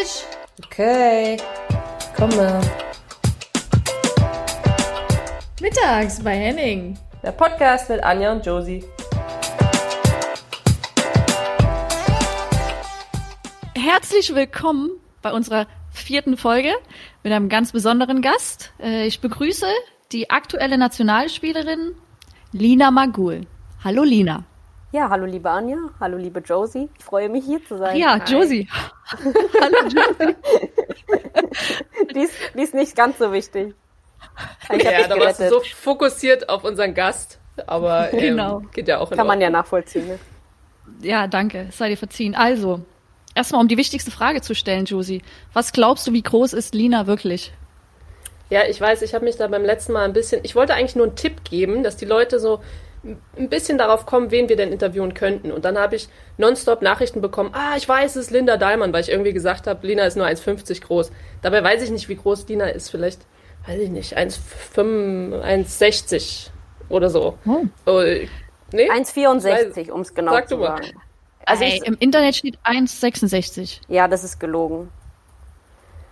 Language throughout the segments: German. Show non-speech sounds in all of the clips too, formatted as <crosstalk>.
Tisch! Okay, komme. Mittags bei Henning. Der Podcast mit Anja und Josie. Herzlich willkommen bei unserer vierten Folge mit einem ganz besonderen Gast. Äh, Ich begrüße die aktuelle Nationalspielerin Lina Magul. Hallo Lina. Ja, hallo liebe Anja, hallo liebe Josie. Ich freue mich hier zu sein. Ja, Josie. <laughs> Hallo Josie. Die ist, die ist nicht ganz so wichtig. Ich Ja, da warst du so fokussiert auf unseren Gast. Aber <laughs> ähm, Genau. geht ja auch in Kann man ja Ordnung. nachvollziehen. Ne? Ja, danke. Es sei dir verziehen. Also, erstmal um die wichtigste Frage zu stellen, Josie. Was glaubst du, wie groß ist Lina wirklich? Ja, ich weiß, ich habe mich da beim letzten Mal ein bisschen. Ich wollte eigentlich nur einen Tipp geben, dass die Leute so ein bisschen darauf kommen, wen wir denn interviewen könnten. Und dann habe ich nonstop Nachrichten bekommen, ah, ich weiß, es ist Linda Dahlmann, weil ich irgendwie gesagt habe, Lina ist nur 1,50 groß. Dabei weiß ich nicht, wie groß Lina ist. Vielleicht, weiß ich nicht, 1,5, 1,60 oder so. Oh. Oh, nee? 1,64, um es genau Sag zu du mal. sagen. Also Ey, ich, Im Internet steht 1,66. ja, das ist gelogen.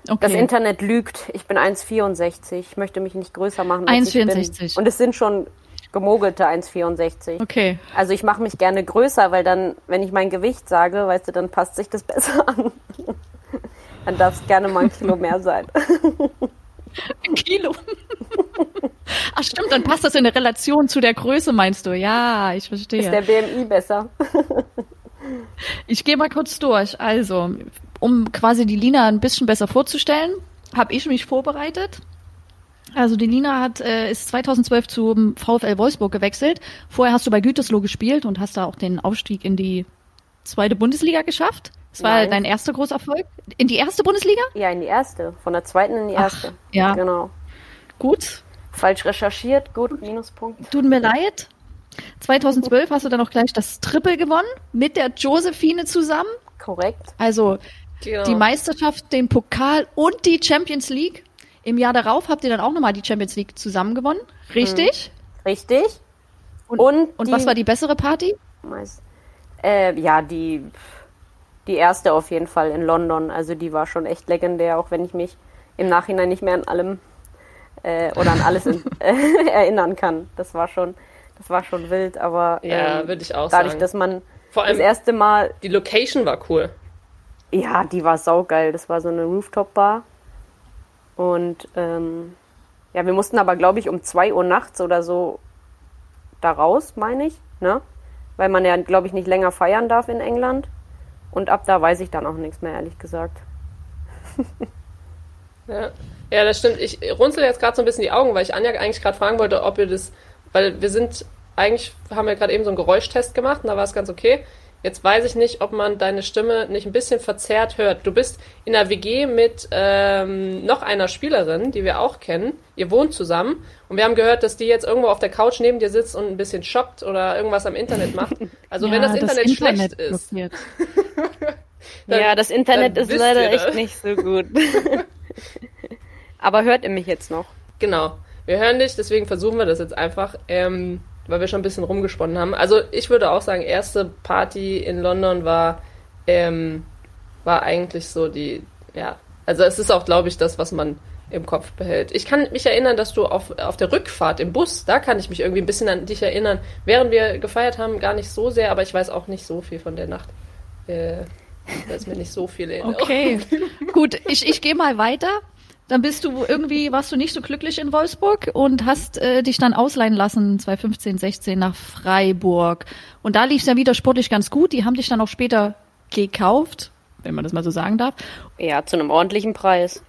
Okay. Das Internet lügt. Ich bin 1,64. Ich möchte mich nicht größer machen. Als ich 1,64. bin. Und es sind schon gemogelte 1,64. okay. Also ich mache mich gerne größer, weil dann, wenn ich mein Gewicht sage, weißt du, dann passt sich das <laughs> besser an. dann darf es gerne mal ein Kilo mehr sein. <laughs> Ein Kilo. Ach stimmt, dann passt das in der Relation zu der Größe, meinst du? Ja, ich Ist der verstehe. BMI besser? <laughs> Ich gehe mal kurz durch. Also, um quasi die Lina ein bisschen besser vorzustellen, habe ich mich vorbereitet. Also die Lina hat äh, ist 2012 zum VfL Wolfsburg gewechselt. Vorher hast du bei Gütersloh gespielt und hast da auch den Aufstieg in die zweite Bundesliga geschafft. Das war Nein. dein erster Großerfolg. In die erste Bundesliga? Ja, in die erste. Von der zweiten in die Ach, erste. ja. Genau. Gut. Falsch recherchiert, gut, Minuspunkt. Tut mir leid. 2012 hast du dann auch gleich das Triple gewonnen mit der Josephine zusammen. Korrekt. Also Genau. die Meisterschaft, den Pokal und die Champions League. Im Jahr darauf habt ihr dann auch nochmal die Champions League zusammen gewonnen. Richtig? Richtig. Und, Und und die- was war die bessere Party? Äh, ja, die, die erste auf jeden Fall in London. Also die war schon echt legendär, auch wenn ich mich im Nachhinein nicht mehr an allem äh, oder an alles in, äh, <laughs> <laughs> erinnern kann. Das war schon, das war schon wild, aber Ja, ähm, würde ich auch dadurch, sagen. dass man Vor allem das erste Mal, die Location war cool. ja, die war saugeil. Das war so eine Rooftop-Bar. Und ähm, ja, wir mussten aber, glaube ich, um 2 Uhr nachts oder so da raus, meine ich, ne? Weil man ja, glaube ich, nicht länger feiern darf in England. Und ab da weiß ich dann auch nichts mehr, ehrlich gesagt. <laughs> Ja. ja, das stimmt. Ich runzel jetzt gerade so ein bisschen die Augen, weil ich Anja eigentlich gerade fragen wollte, ob wir das, weil wir sind, eigentlich haben wir gerade eben so einen Geräuschtest gemacht und da war es ganz okay. Jetzt weiß ich nicht, ob man deine Stimme nicht ein bisschen verzerrt hört. Du bist in einer WG mit ähm, noch einer Spielerin, die wir auch kennen. Ihr wohnt zusammen und wir haben gehört, dass die jetzt irgendwo auf der Couch neben dir sitzt und ein bisschen shoppt oder irgendwas am Internet macht. <laughs> Also wenn das Internet, schlecht ist. <laughs> Dann- ja, das Internet ist leider das. echt nicht so gut. <laughs> aber hört ihr mich jetzt noch? Genau. Wir hören dich, deswegen versuchen wir das jetzt einfach, ähm, weil wir schon ein bisschen rumgesponnen haben. Also ich würde auch sagen, erste Party in London war, ähm, war eigentlich so die, ja, also es ist auch, glaube ich, das, was man im Kopf behält. Ich kann mich erinnern, dass du auf, auf der Rückfahrt im Bus, da kann ich mich irgendwie ein bisschen an dich erinnern. Während wir gefeiert haben, gar nicht so sehr, aber ich weiß auch nicht so viel von der Nacht. Äh, da ist mir nicht so viel <laughs> in Okay, gut, ich, ich gehe mal weiter. Dann bist du irgendwie, warst du nicht so glücklich in Wolfsburg und hast äh, dich dann ausleihen lassen, 2015, 16 nach Freiburg. Und da lief es ja wieder sportlich ganz gut. Die haben dich dann auch später gekauft, wenn man das mal so sagen darf, Ja, zu einem ordentlichen Preis.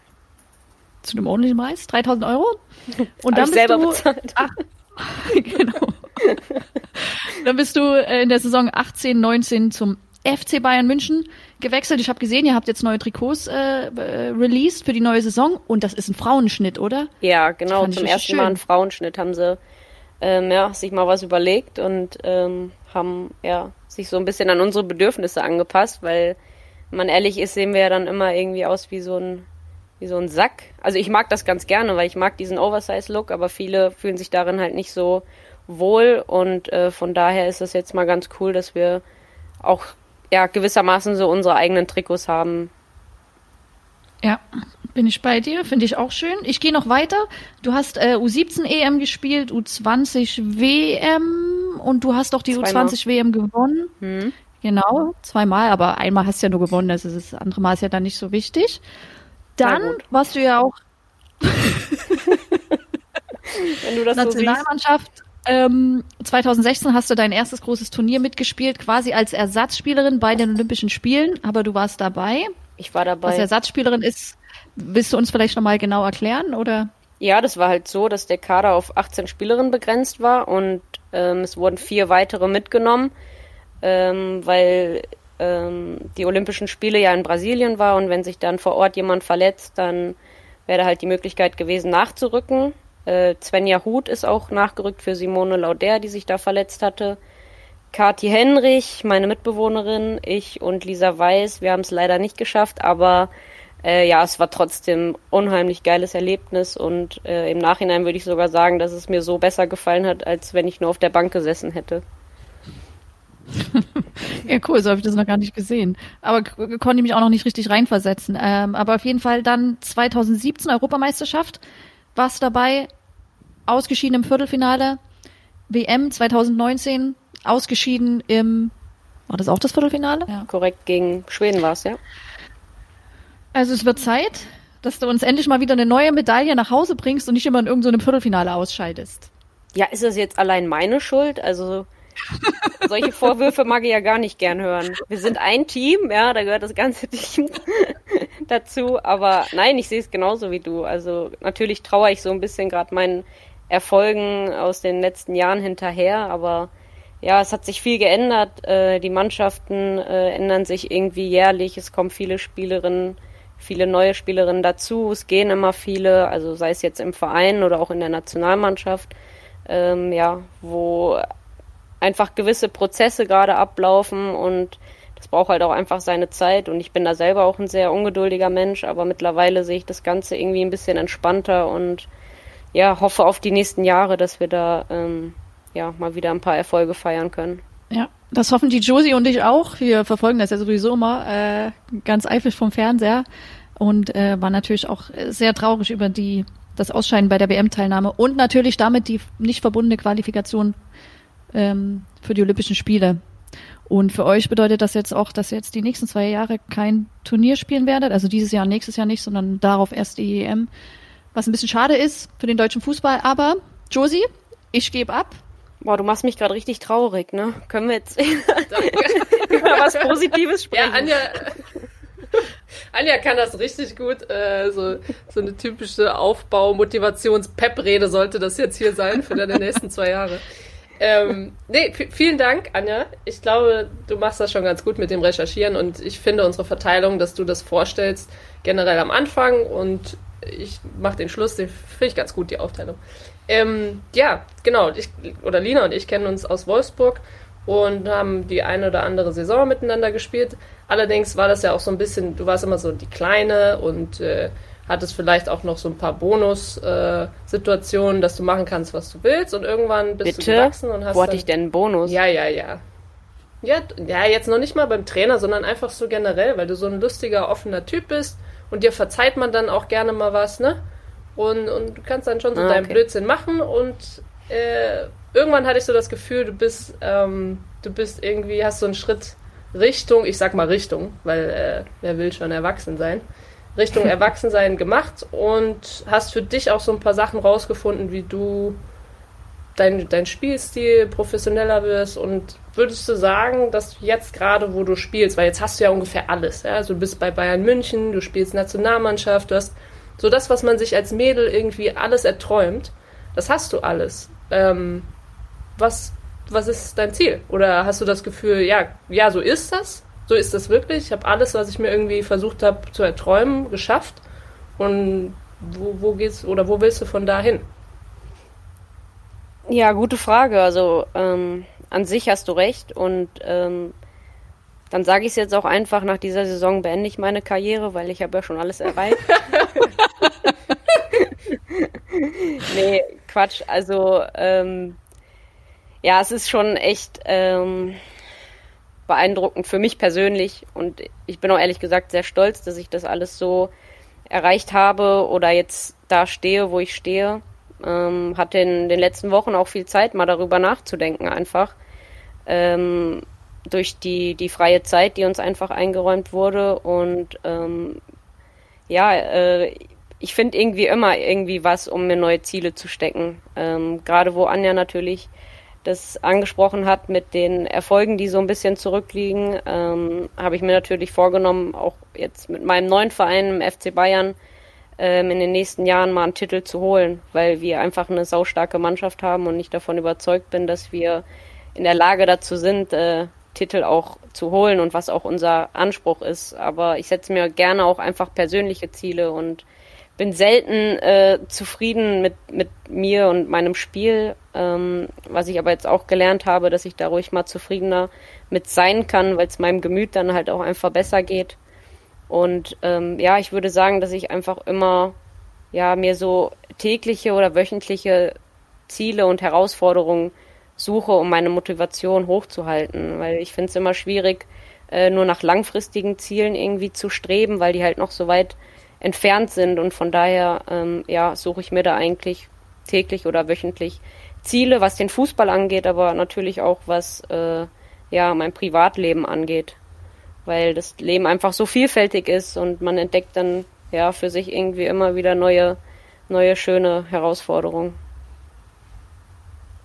zu einem ordentlichen Preis, 3000 Euro. <laughs> Und dann bist selber du, bezahlt. Ach, <laughs> genau. dann bist du äh, in der Saison 18, 19 zum FC Bayern München gewechselt. Ich habe gesehen, ihr habt jetzt neue Trikots äh, äh, released für die neue Saison und das ist ein Frauenschnitt, oder? Ja, genau. Zum ersten Mal schön. einen Frauenschnitt haben sie ähm, ja, sich mal was überlegt und ähm, haben ja sich so ein bisschen an unsere Bedürfnisse angepasst, weil man ehrlich ist, sehen wir ja dann immer irgendwie aus wie so ein wie so ein Sack. Also ich mag das ganz gerne, weil ich mag diesen Oversize-Look, aber viele fühlen sich darin halt nicht so wohl und äh, von daher ist es jetzt mal ganz cool, dass wir auch ja gewissermaßen so unsere eigenen Trikots haben. Ja, bin ich bei dir, finde ich auch schön. Ich gehe noch weiter. Du hast äh, U17 EM gespielt, U20 WM und du hast auch die Zweimal. U20 WM gewonnen. Hm. Genau, zweimal, aber einmal hast du ja nur gewonnen, also das andere Mal ist ja dann nicht so wichtig. Dann warst du ja auch <laughs> Wenn du das Nationalmannschaft. So ähm, 2016 hast du dein erstes großes Turnier mitgespielt, quasi als Ersatzspielerin bei den Olympischen Spielen, aber du warst dabei. Ich war dabei. Was Ersatzspielerin ist, willst du uns vielleicht nochmal genau erklären, oder? Ja, das war halt so, dass der Kader auf 18 Spielerinnen begrenzt war und ähm, es wurden vier weitere mitgenommen, ähm, weil ähm, die Olympischen Spiele ja in Brasilien war und wenn sich dann vor Ort jemand verletzt, dann wäre halt die Möglichkeit gewesen, nachzurücken. Äh, Svenja Huth ist auch nachgerückt für Simone Lauder, die sich da verletzt hatte. Kathi Henrich, meine Mitbewohnerin, ich und Lisa Weiß, wir haben es leider nicht geschafft, aber äh, ja, es war trotzdem unheimlich geiles Erlebnis und äh, im Nachhinein würde ich sogar sagen, dass es mir so besser gefallen hat, als wenn ich nur auf der Bank gesessen hätte. ja, cool, so habe ich das noch gar nicht gesehen. Aber konnte mich auch noch nicht richtig reinversetzen. Ähm, aber auf jeden Fall dann 2017 Europameisterschaft, warst dabei, ausgeschieden im Viertelfinale. WM 2019, ausgeschieden im, war das auch das Viertelfinale? Ja. Korrekt, gegen Schweden war es, ja. Also es wird Zeit, dass du uns endlich mal wieder eine neue Medaille nach Hause bringst und nicht immer in irgendeinem Viertelfinale ausscheidest. Ja, ist das jetzt allein meine Schuld? Also solche Vorwürfe mag ich ja gar nicht gern hören. Wir sind ein Team, ja, da gehört das ganze Team dazu. Aber nein, ich sehe es genauso wie du. Also natürlich traue ich so ein bisschen gerade meinen Erfolgen aus den letzten Jahren hinterher, aber ja, es hat sich viel geändert. Äh, die Mannschaften äh, ändern sich irgendwie jährlich. Es kommen viele Spielerinnen, viele neue Spielerinnen dazu. Es gehen immer viele, also sei es jetzt im Verein oder auch in der Nationalmannschaft, ähm, ja, wo einfach gewisse Prozesse gerade ablaufen und das braucht halt auch einfach seine Zeit und ich bin da selber auch ein sehr ungeduldiger Mensch, aber mittlerweile sehe ich das Ganze irgendwie ein bisschen entspannter und ja, hoffe auf die nächsten Jahre, dass wir da ähm, ja mal wieder ein paar Erfolge feiern können. Ja, das hoffen die Josie und ich auch. Wir verfolgen das ja sowieso immer äh, ganz eifrig vom Fernseher und äh, war natürlich auch sehr traurig über die das Ausscheiden bei der WM-Teilnahme und natürlich damit die nicht verbundene Qualifikation ähm, für die Olympischen Spiele. Und für euch bedeutet das jetzt auch, dass ihr jetzt die nächsten zwei Jahre kein Turnier spielen werdet, also dieses Jahr und nächstes Jahr nicht, sondern darauf erst die EM. Was ein bisschen schade ist für den deutschen Fußball, aber Josie, ich gebe ab. Boah, du machst mich gerade richtig traurig, ne? Können wir jetzt <laughs> über was Positives sprechen? Ja, Anja, <laughs> Anja kann das richtig gut. Äh, so, so eine typische Aufbau-Motivations-Pep-Rede sollte das jetzt hier sein für deine nächsten zwei Jahre ähm, nee, vielen Dank, Anja. Ich glaube, du machst das schon ganz gut mit dem Recherchieren und ich finde unsere Verteilung, dass du das vorstellst, generell am Anfang und ich mache den Schluss, den finde ich ganz gut, die Aufteilung. Ähm, ja, genau, ich, oder Lina und ich kennen uns aus Wolfsburg und haben die eine oder andere Saison miteinander gespielt. Allerdings war das ja auch so ein bisschen, du warst immer so die Kleine und äh, hattest vielleicht auch noch so ein paar Bonus-Situationen, äh, dass du machen kannst, was du willst und irgendwann bist Bitte? du gewachsen und hast. Wo hatte ich denn einen Bonus? Ja, ja, ja. Ja, ja, jetzt noch nicht mal beim Trainer, sondern einfach so generell, weil du so ein lustiger, offener Typ bist und dir verzeiht man dann auch gerne mal was, ne? Und, und du kannst dann schon so ah, deinen Blödsinn machen und äh, irgendwann hatte ich so das Gefühl, du bist, ähm, du bist irgendwie, hast so einen Schritt Richtung, ich sag mal Richtung, weil äh, wer will schon erwachsen sein, Richtung Erwachsensein gemacht und hast für dich auch so ein paar Sachen rausgefunden, wie du dein, dein Spielstil professioneller wirst und würdest du sagen, dass jetzt gerade, wo du spielst, weil jetzt hast du ja ungefähr alles, ja? also du bist bei Bayern München, du spielst Nationalmannschaft, du hast so das, was man sich als Mädel irgendwie alles erträumt, das hast du alles. Ähm, was, was ist dein Ziel? Oder hast du das Gefühl, ja, ja, so ist das, so ist das wirklich. Ich habe alles, was ich mir irgendwie versucht habe zu erträumen, geschafft. Und wo, wo geht's oder wo willst du von da hin? Ja, gute Frage. Also ähm, an sich hast du recht und ähm, dann sage ich es jetzt auch einfach, nach dieser Saison beende ich meine Karriere, weil ich habe ja schon alles erreicht. <laughs> nee, Quatsch. Also ähm, ja, es ist schon echt ähm, beeindruckend für mich persönlich und ich bin auch ehrlich gesagt sehr stolz, dass ich das alles so erreicht habe oder jetzt da stehe, wo ich stehe. Ähm, hatte in den letzten Wochen auch viel Zeit, mal darüber nachzudenken einfach. Ähm, durch die, die freie Zeit, die uns einfach eingeräumt wurde. Und ähm, ja, äh, ich finde irgendwie immer irgendwie was, um mir neue Ziele zu stecken. Ähm, Gerade wo Anja natürlich das angesprochen hat mit den Erfolgen, die so ein bisschen zurückliegen, ähm, habe ich mir natürlich vorgenommen, auch jetzt mit meinem neuen Verein im FC Bayern ähm, in den nächsten Jahren mal einen Titel zu holen, weil wir einfach eine saustarke Mannschaft haben und ich davon überzeugt bin, dass wir in der Lage dazu sind, äh, Titel auch zu holen und was auch unser Anspruch ist. Aber ich setze mir gerne auch einfach persönliche Ziele und bin selten äh, zufrieden mit, mit mir und meinem Spiel, ähm, was ich aber jetzt auch gelernt habe, dass ich da ruhig mal zufriedener mit sein kann, weil es meinem Gemüt dann halt auch einfach besser geht. Und ähm, ja, ich würde sagen, dass ich einfach immer ja mir so tägliche oder wöchentliche Ziele und Herausforderungen suche, um meine Motivation hochzuhalten, weil ich finde es immer schwierig, äh, nur nach langfristigen Zielen irgendwie zu streben, weil die halt noch so weit entfernt sind und von daher ähm, ja suche ich mir da eigentlich täglich oder wöchentlich Ziele, was den Fußball angeht, aber natürlich auch was äh, ja mein Privatleben angeht, weil das Leben einfach so vielfältig ist und man entdeckt dann ja für sich irgendwie immer wieder neue neue schöne Herausforderungen.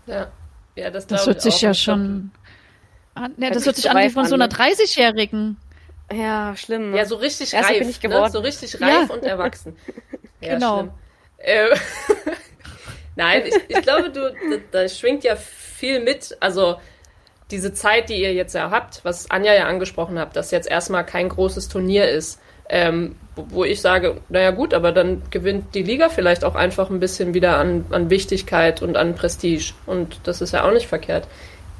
Ja, ja, das, das hört sich ja schon an. Ja, das hört sich an wie von so einer 30-Jährigen. Ja, schlimm. Ja, so richtig Erst reif. Bin ich geworden. Ne? So richtig reif ja. und erwachsen. <laughs> Ja, genau. Äh, <laughs> Nein, ich, ich glaube, du, da, da, schwingt ja viel mit. Also diese Zeit, die ihr jetzt ja habt, was Anja ja angesprochen hat, dass jetzt erstmal kein großes Turnier ist, ähm, wo ich sage, naja gut, aber dann gewinnt die Liga vielleicht auch einfach ein bisschen wieder an, an Wichtigkeit und an Prestige. Und das ist ja auch nicht verkehrt.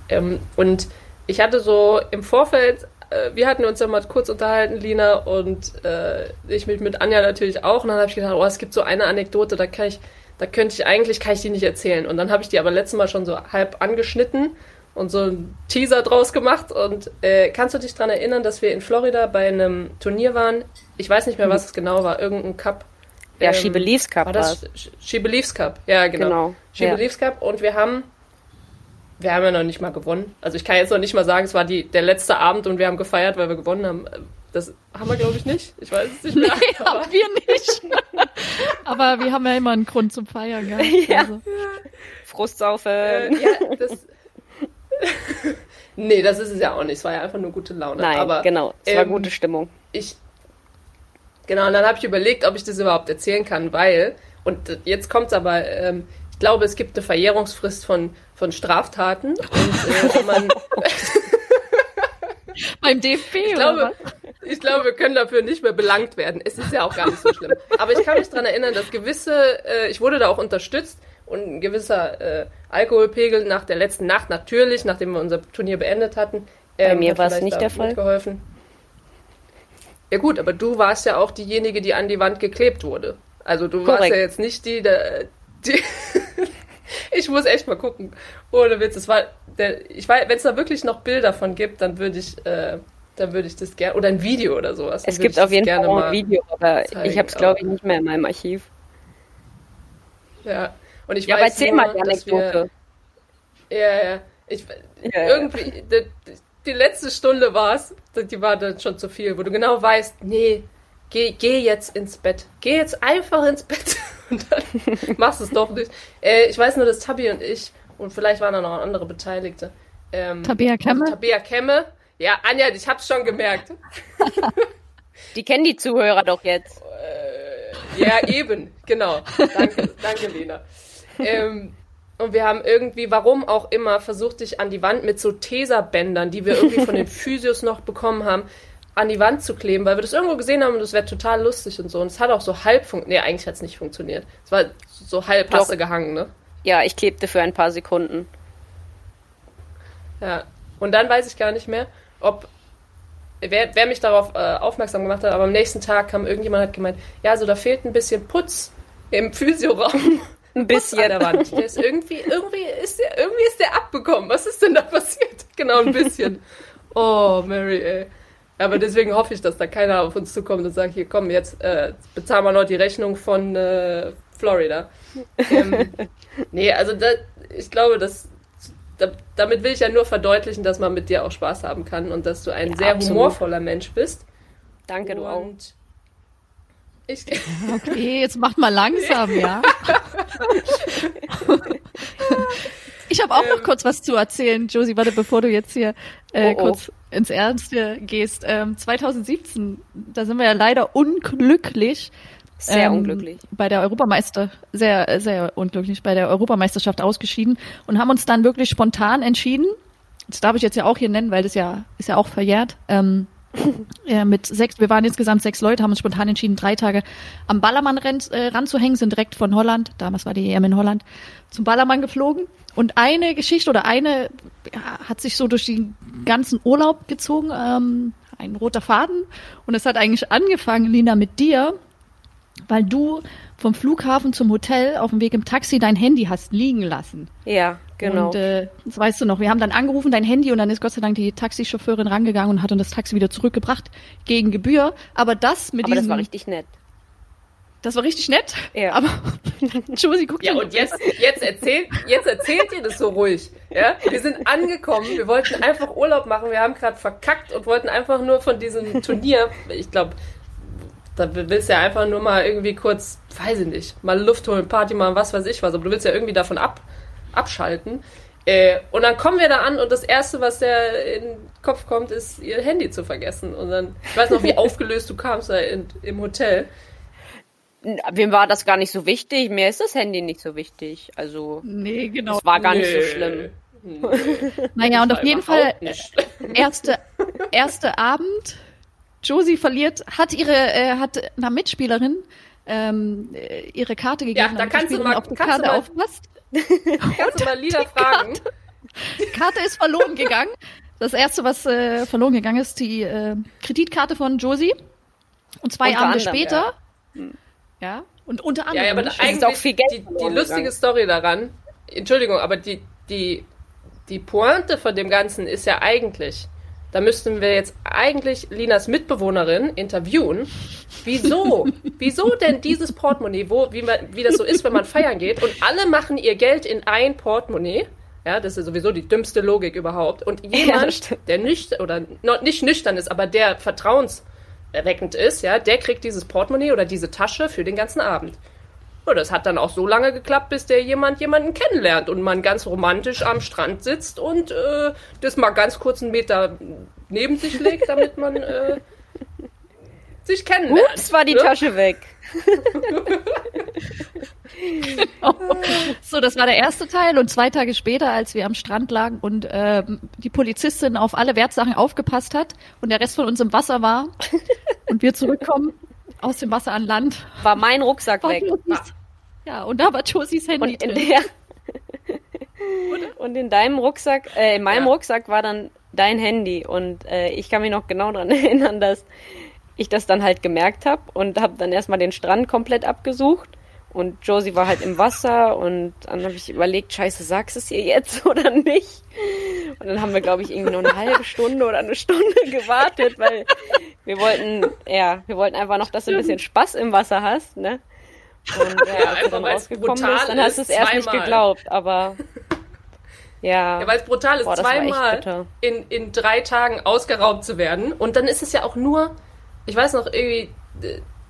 Ähm, und ich hatte so im Vorfeld wir hatten uns ja mal kurz unterhalten, Lina, und äh, ich mich mit Anja natürlich auch. Und dann habe ich gedacht, oh, es gibt so eine Anekdote, da kann ich, da könnte ich eigentlich, kann ich die nicht erzählen. Und dann habe ich die aber letztes Mal schon so halb angeschnitten und so einen Teaser draus gemacht. Und äh, kannst du dich daran erinnern, dass wir in Florida bei einem Turnier waren? Ich weiß nicht mehr, was es genau war, irgendein Cup. Ja, ähm, She Believes Cup war das. She Believes Cup, ja, genau. genau She ja. Believes Cup. Und wir haben wir haben ja noch nicht mal gewonnen. Also ich kann jetzt noch nicht mal sagen, es war die, der letzte Abend und wir haben gefeiert, weil wir gewonnen haben. Das haben wir, glaube ich, nicht. Ich weiß es nicht <laughs> mehr. Nee, aber haben wir nicht. <laughs> aber wir haben ja immer einen Grund zum Feiern gehabt. <laughs> Ja. Also. Frustsaufen. Äh, ja, das... nee, das ist es ja auch nicht. Es war ja einfach nur gute Laune. Nein, aber, genau. Es ähm, war gute Stimmung. Ich... Genau, und dann habe ich überlegt, ob ich das überhaupt erzählen kann, weil... Und jetzt kommt es aber... Ähm, ich glaube, es gibt eine Verjährungsfrist von von Straftaten. Und äh, wenn man <laughs> <laughs> beim DFB ich glaube, ich glaube, wir können dafür nicht mehr belangt werden. Es ist ja auch gar nicht so schlimm. Aber ich kann mich daran erinnern, dass gewisse, äh, ich wurde da auch unterstützt und ein gewisser äh, Alkoholpegel nach der letzten Nacht natürlich, nachdem wir unser Turnier beendet hatten. Ähm, Bei mir war es nicht der Fall. Geholfen. Ja gut, aber du warst ja auch diejenige, die an die Wand geklebt wurde. Also du Korrekt. warst ja jetzt nicht die, die <laughs> ich muss echt mal gucken. Ohne Witz. Es war der, ich weiß, wenn es da wirklich noch Bilder von gibt, dann würde ich, äh, dann würde ich das gerne oder ein Video oder sowas. Es gibt auf jeden Fall ein Video, aber zeigen, ich habe es glaube ich nicht mehr in meinem Archiv. Ja. Und ich ja, weiß aber mal die Anekdote. Wir, ja, ja. Ich, ja, irgendwie, die, die, letzte Stunde war es, die war dann schon zu viel, wo du genau weißt, nee, geh, geh jetzt ins Bett. Geh jetzt einfach ins Bett. <laughs> Und dann machst du es doch nicht. Äh, ich weiß nur, dass Tabi und ich, und vielleicht waren da noch andere Beteiligte. Ähm, Tabea Kemme? Tabea Kemme. Ja, Anja, ich hab's schon gemerkt. <laughs> die kennen die Zuhörer doch jetzt. Äh, ja, eben, genau. Danke, danke, Lena. Ähm, und wir haben irgendwie, warum auch immer, versucht, dich an die Wand mit so Teserbändern, die wir irgendwie von den <laughs> Physios noch bekommen haben, an die Wand zu kleben, weil wir das irgendwo gesehen haben und das wäre total lustig und so. Und es hat auch so halb funktioniert. Nee, eigentlich hat es nicht funktioniert. Es war so halb du gehangen, ne? Ja, ich klebte für ein paar Sekunden. Ja. Und dann weiß ich gar nicht mehr, ob wer, wer mich darauf äh, aufmerksam gemacht hat, aber am nächsten Tag kam irgendjemand hat gemeint, ja, so da fehlt ein bisschen Putz im Physioraum. <laughs> Ein bisschen an der Wand. Der ist irgendwie, irgendwie ist der, irgendwie ist der abbekommen. Was ist denn da passiert? Genau, ein bisschen. <laughs> Oh, Mary, ey. Aber deswegen hoffe ich, dass da keiner auf uns zukommt und sagt, hier komm, jetzt äh, bezahlen wir noch die Rechnung von äh, Florida. Ähm, <laughs> nee, also da, ich glaube, dass da, damit will ich ja nur verdeutlichen, dass man mit dir auch Spaß haben kann und dass du ein Ja, sehr absolut. humorvoller Mensch bist. Danke, du auch. Und ich, Okay, jetzt macht mal langsam, <laughs> ja. <laughs> Ich habe auch noch kurz was zu erzählen, Josie, warte, bevor du jetzt hier äh, Oh, oh. kurz ins Ernste gehst. Ähm, 2017, da sind wir ja leider unglücklich. Sehr ähm, unglücklich. Bei der Europameister, sehr, sehr unglücklich bei der Europameisterschaft ausgeschieden und haben uns dann wirklich spontan entschieden, das darf ich jetzt ja auch hier nennen, weil das ja, ist ja auch verjährt, ähm, <laughs> ja, mit sechs, wir waren insgesamt sechs Leute, haben uns spontan entschieden, drei Tage am Ballermann äh, ranzuhängen, sind direkt von Holland, damals war die EM in Holland, zum Ballermann geflogen. Und eine Geschichte oder eine ja, hat sich so durch den ganzen Urlaub gezogen, ähm, ein roter Faden. Und es hat eigentlich angefangen, Lina, mit dir, weil du vom Flughafen zum Hotel auf dem Weg im Taxi dein Handy hast liegen lassen. Ja, genau. Und äh, das weißt du noch. Wir haben dann angerufen, dein Handy, und dann ist Gott sei Dank die Taxichauffeurin rangegangen und hat uns das Taxi wieder zurückgebracht gegen Gebühr. Aber das mit Aber diesem, das war richtig nett. Das war richtig nett. Ja. Aber <laughs> Josie, guck ja, dir- und jetzt, jetzt, erzählt, jetzt erzählt ihr das so ruhig. Ja? Wir sind angekommen, wir wollten einfach Urlaub machen, wir haben gerade verkackt und wollten einfach nur von diesem Turnier, ich glaube, da willst du ja einfach nur mal irgendwie kurz, weiß ich nicht, mal Luft holen, Party machen, was weiß ich was, aber du willst ja irgendwie davon ab, abschalten. Äh, und dann kommen wir da an und das Erste, was der in den Kopf kommt, ist, ihr Handy zu vergessen. Und dann, ich weiß noch, wie <laughs> aufgelöst du kamst da in, im Hotel. Wem war das gar nicht so wichtig? Mir ist das Handy nicht so wichtig. Also, Nee, genau. es war gar nicht so schlimm. Naja, und auf jeden Fall, erste, erste Abend, Josie verliert, hat ihre, äh, hat einer Mitspielerin ähm, äh, ihre Karte gegeben. da damit die kannst du mal- auf die kannst du Karte mal- aufpasst. <laughs> Kannst du mal Lila fragen? Die Karte ist verloren gegangen. Das erste, was äh, verloren gegangen ist, die äh, Kreditkarte von Josie. Und zwei Unter Abende anderem, später. Ja. Und unter Ja, anderem. ja, aber nicht? eigentlich auch viel Geld die, die lustige. Story daran, Entschuldigung, aber die, die, die Pointe von dem Ganzen ist ja eigentlich, da müssten wir jetzt eigentlich Linas Mitbewohnerin interviewen. Wieso? <laughs> Wieso denn dieses Portemonnaie, wo, wie, man, wie das so ist, wenn man feiern geht und alle machen ihr Geld in ein Portemonnaie? Ja, das ist sowieso die dümmste Logik überhaupt. Und Ja, jemand, stimmt. der nüchtern oder no, nicht nüchtern ist, aber der vertrauenserweckend ist, ja, der kriegt dieses Portemonnaie oder diese Tasche für den ganzen Abend. Und das hat dann auch so lange geklappt, bis der jemand jemanden kennenlernt und man ganz romantisch am Strand sitzt und äh, das mal ganz kurz einen Meter neben sich legt, damit man äh, sich kennenlernt. Ups, war die ne? Tasche weg. <laughs> So, das war der erste Teil und zwei Tage später, als wir am Strand lagen und ähm, die Polizistin auf alle Wertsachen aufgepasst hat und der Rest von uns im Wasser war <laughs> und wir zurückkommen aus dem Wasser an Land, War mein Rucksack war weg. Josies, ja, und da war Josies Handy Und in drin. der <laughs> und in deinem Rucksack, äh, in meinem Ja. Rucksack war dann dein Handy und äh, ich kann mich noch genau daran erinnern, dass ich das dann halt gemerkt habe und habe dann erstmal den Strand komplett abgesucht und Josie war halt im Wasser und dann habe ich überlegt, scheiße, sagst du es ihr jetzt <laughs> oder nicht? Und dann haben wir, glaube ich, irgendwie noch eine halbe Stunde oder eine Stunde <laughs> gewartet, weil wir wollten, ja, wir wollten einfach noch, dass du ein bisschen Spaß im Wasser hast, ne? Und ja, als du dann rausgekommen brutal bist, dann hast du ist, es erst nicht geglaubt, aber ja. Ja, weil es brutal ist, Boah, zweimal in, in drei Tagen ausgeraubt zu werden. Und dann ist es ja auch nur, ich weiß noch, irgendwie,